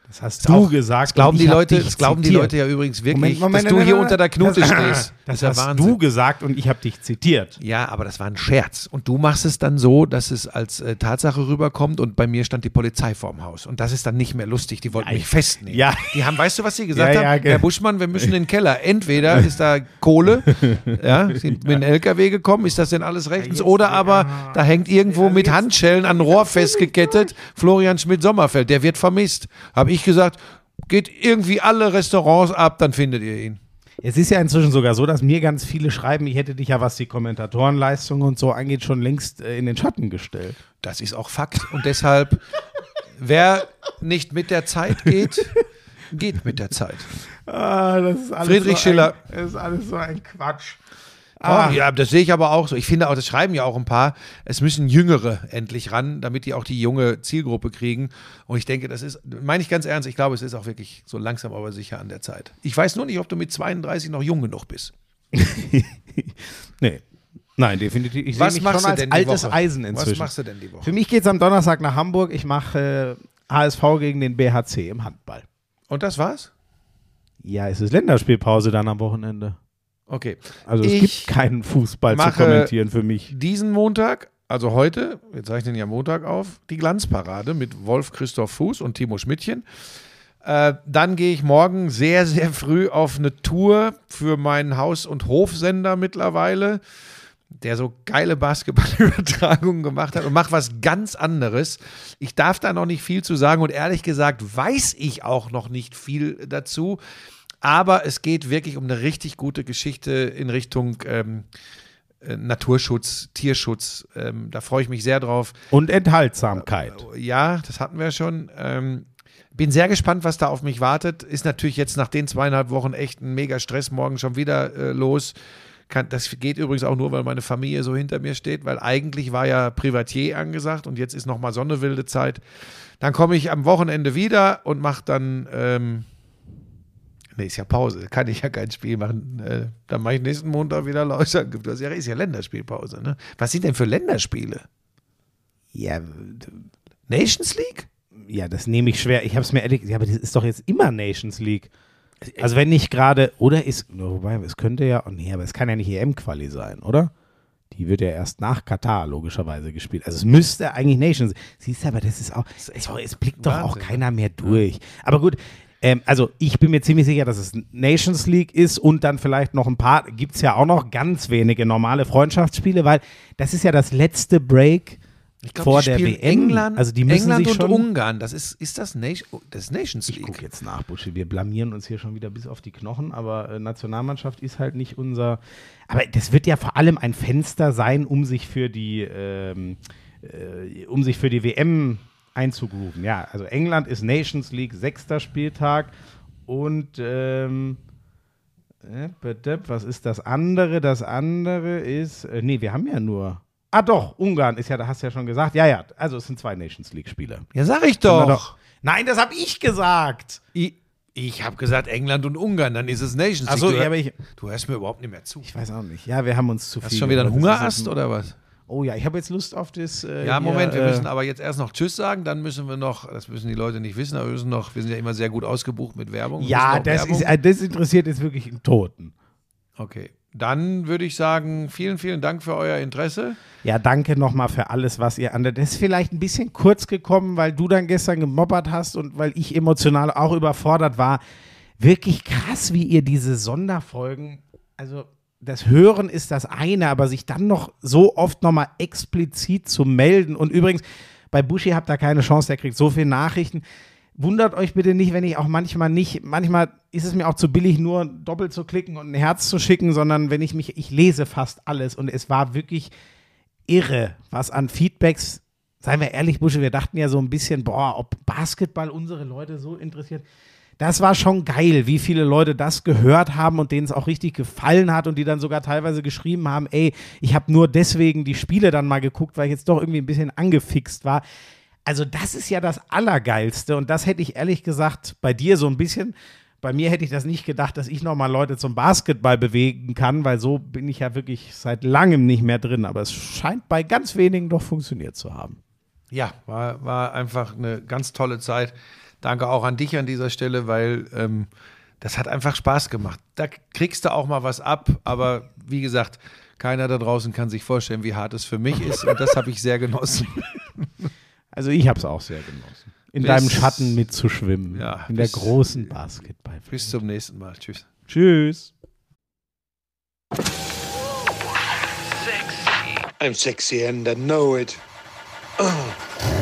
Das hast du Auch- gesagt. Das glauben, die Leute, das glauben die. Leute ja übrigens wirklich, Moment, Moment, dass du hier unter der Knute das, stehst. Das ja hast Wahnsinn. du gesagt und ich habe dich zitiert. Ja, aber das war ein Scherz. Und du machst es dann so, dass es als äh, Tatsache rüberkommt und bei mir stand die Polizei vorm Haus. Und das ist dann nicht mehr lustig. Die wollten Ja, mich ich- festnehmen. ja. Die haben, weißt du, was sie gesagt Ja, ja, haben? ge- Herr Buschmann, wir müssen in den Keller. Entweder ist da Kohle, ja, sind mit dem LKW gekommen, ist das denn alles rechtens? Oder aber ja. da hängt irgendwo mit Handschellen an ein Rohr festgekettet Florian Schmidt-Sommerfeld. Der wird vermisst. Habe ich gesagt, geht irgendwie alle Restaurants ab, dann findet ihr ihn. Es ist ja inzwischen sogar so, dass mir ganz viele schreiben, ich hätte dich ja, was die Kommentatorenleistung und so angeht, schon längst äh, in den Schatten gestellt. Das ist auch Fakt. Und deshalb, wer nicht mit der Zeit geht, geht mit der Zeit. Ah, Friedrich so Schiller. Ein, das ist alles so ein Quatsch. Ah, ja, das sehe ich aber auch so. Ich finde auch, das schreiben ja auch ein paar, es müssen Jüngere endlich ran, damit die auch die junge Zielgruppe kriegen. Und ich denke, das ist, meine ich ganz ernst, ich glaube, es ist auch wirklich so langsam aber sicher an der Zeit. Ich weiß nur nicht, ob du mit 32 noch jung genug bist. Nee. Nein, definitiv. Ich sehe Was mich machst schon du als denn altes Woche? Eisen Was inzwischen. machst du denn die Woche? Für mich geht es am Donnerstag nach Hamburg. Ich mache äh, HSV gegen den BHC im Handball. Und das war's? Ja, es ist Länderspielpause dann am Wochenende. Okay. Also es Ich gibt keinen Fußball zu mache kommentieren für mich. diesen Montag, also heute, wir zeichnen ja Montag auf, die Glanzparade mit Wolf Christoph Fuß und Timo Schmidtchen. Äh, dann gehe ich morgen sehr, sehr früh auf eine Tour für meinen Haus- und Hofsender mittlerweile, der so geile Basketballübertragungen gemacht hat und macht was ganz anderes. Ich darf da noch nicht viel zu sagen und ehrlich gesagt weiß ich auch noch nicht viel dazu. Aber es geht wirklich um eine richtig gute Geschichte in Richtung ähm, äh, Naturschutz, Tierschutz. Ähm, da freue ich mich sehr drauf. Und Enthaltsamkeit. Ja, das hatten wir schon. Ähm, bin sehr gespannt, was da auf mich wartet. Ist natürlich jetzt nach den zweieinhalb Wochen echt ein mega Stress morgen schon wieder äh, los. Kann, das geht übrigens auch nur, weil meine Familie so hinter mir steht, weil eigentlich war ja Privatier angesagt und jetzt ist nochmal so eine wilde Zeit. Dann komme ich am Wochenende wieder und mache dann, ähm, nee, ist ja Pause, kann ich ja kein Spiel machen. Äh, dann mache ich nächsten Montag wieder Lausangriff. Das ist ja, ist ja Länderspielpause. Ne? Was sind denn für Länderspiele? Ja, Nations League? ja, das nehme ich schwer. Ich habe es mir ehrlich, ja, aber das ist doch jetzt immer Nations League. Also wenn nicht gerade, oder ist, wobei, es könnte ja, oh nee, aber es kann ja nicht EM-Quali sein, oder? Die wird ja erst nach Katar logischerweise gespielt. Also es müsste eigentlich Nations. Siehst du, aber das ist auch, sorry, es blickt doch auch Wahnsinn, keiner mehr durch. Aber gut, ähm, also ich bin mir ziemlich sicher, dass es Nations League ist und dann vielleicht noch ein paar, gibt es ja auch noch ganz wenige normale Freundschaftsspiele, weil das ist ja das letzte Break Ich glaub, vor der WM. England, also die müssen England sich und schon Ungarn. Das ist, ist das, Nation, oh, das Nations Ich League. gucke jetzt nach, Buschi. Wir blamieren uns hier schon wieder bis auf die Knochen, aber äh, Nationalmannschaft ist halt nicht unser. Aber das wird ja vor allem ein Fenster sein, um sich für die, ähm, äh, um sich für die WM einzugrooven. Ja, also England ist Nations League sechster Spieltag und ähm, äh, was ist das andere? Das andere ist, äh, nee, wir haben ja nur. Ah doch, Ungarn ist ja, da hast du ja schon gesagt. Ja, ja, also es sind zwei Nations League Spiele. Ja, sag ich Na doch. Nein, das habe ich gesagt. Ich, ich habe gesagt England und Ungarn, dann ist es Nations League. Achso, du, ja, aber ich, du hörst mir überhaupt nicht mehr zu. ich weiß auch nicht. Ja, wir haben uns zu Hast viel. du schon wieder einen Hungerast oder was? Oh ja, ich habe jetzt Lust auf das. Äh, Ja, hier, Moment, wir äh, müssen aber jetzt erst noch Tschüss sagen, dann müssen wir noch, das müssen die Leute nicht wissen, aber wir müssen noch, wir sind ja immer sehr gut ausgebucht mit Werbung. Wir Ja, das, Werbung. ist, äh, das interessiert jetzt wirklich einen Toten. Okay, dann würde ich sagen, vielen, vielen Dank für euer Interesse. Ja, danke nochmal für alles, was ihr an der. Das ist vielleicht ein bisschen kurz gekommen, weil du dann gestern gemobbert hast und weil ich emotional auch überfordert war. Wirklich krass, wie ihr diese Sonderfolgen, also das Hören ist das eine, aber sich dann noch so oft nochmal explizit zu melden. Und übrigens, bei Buschi habt ihr keine Chance, der kriegt so viele Nachrichten. Wundert euch bitte nicht, wenn ich auch manchmal nicht, manchmal ist es mir auch zu billig, nur doppelt zu klicken und ein Herz zu schicken, sondern wenn ich mich, ich lese fast alles und es war wirklich irre, was an Feedbacks seien wir ehrlich, Busche, wir dachten ja so ein bisschen, boah, ob Basketball unsere Leute so interessiert. Das war schon geil, wie viele Leute das gehört haben und denen es auch richtig gefallen hat und die dann sogar teilweise geschrieben haben, ey, ich habe nur deswegen die Spiele dann mal geguckt, weil ich jetzt doch irgendwie ein bisschen angefixt war. Also das ist ja das Allergeilste und das hätte ich ehrlich gesagt bei dir so ein bisschen, bei mir hätte ich das nicht gedacht, dass ich nochmal Leute zum Basketball bewegen kann, weil so bin ich ja wirklich seit langem nicht mehr drin, aber es scheint bei ganz wenigen doch funktioniert zu haben. Ja, war, war einfach eine ganz tolle Zeit. Danke auch an dich an dieser Stelle, weil ähm, das hat einfach Spaß gemacht. Da kriegst du auch mal was ab, aber wie gesagt, keiner da draußen kann sich vorstellen, wie hart es für mich ist und das habe ich sehr genossen. Also ich habe es auch sehr genossen. In Bis- deinem Schatten mitzuschwimmen. Ja, in der bis- großen Basketball. Bis zum nächsten Mal. Tschüss. Tschüss. I'm sexy and I know it.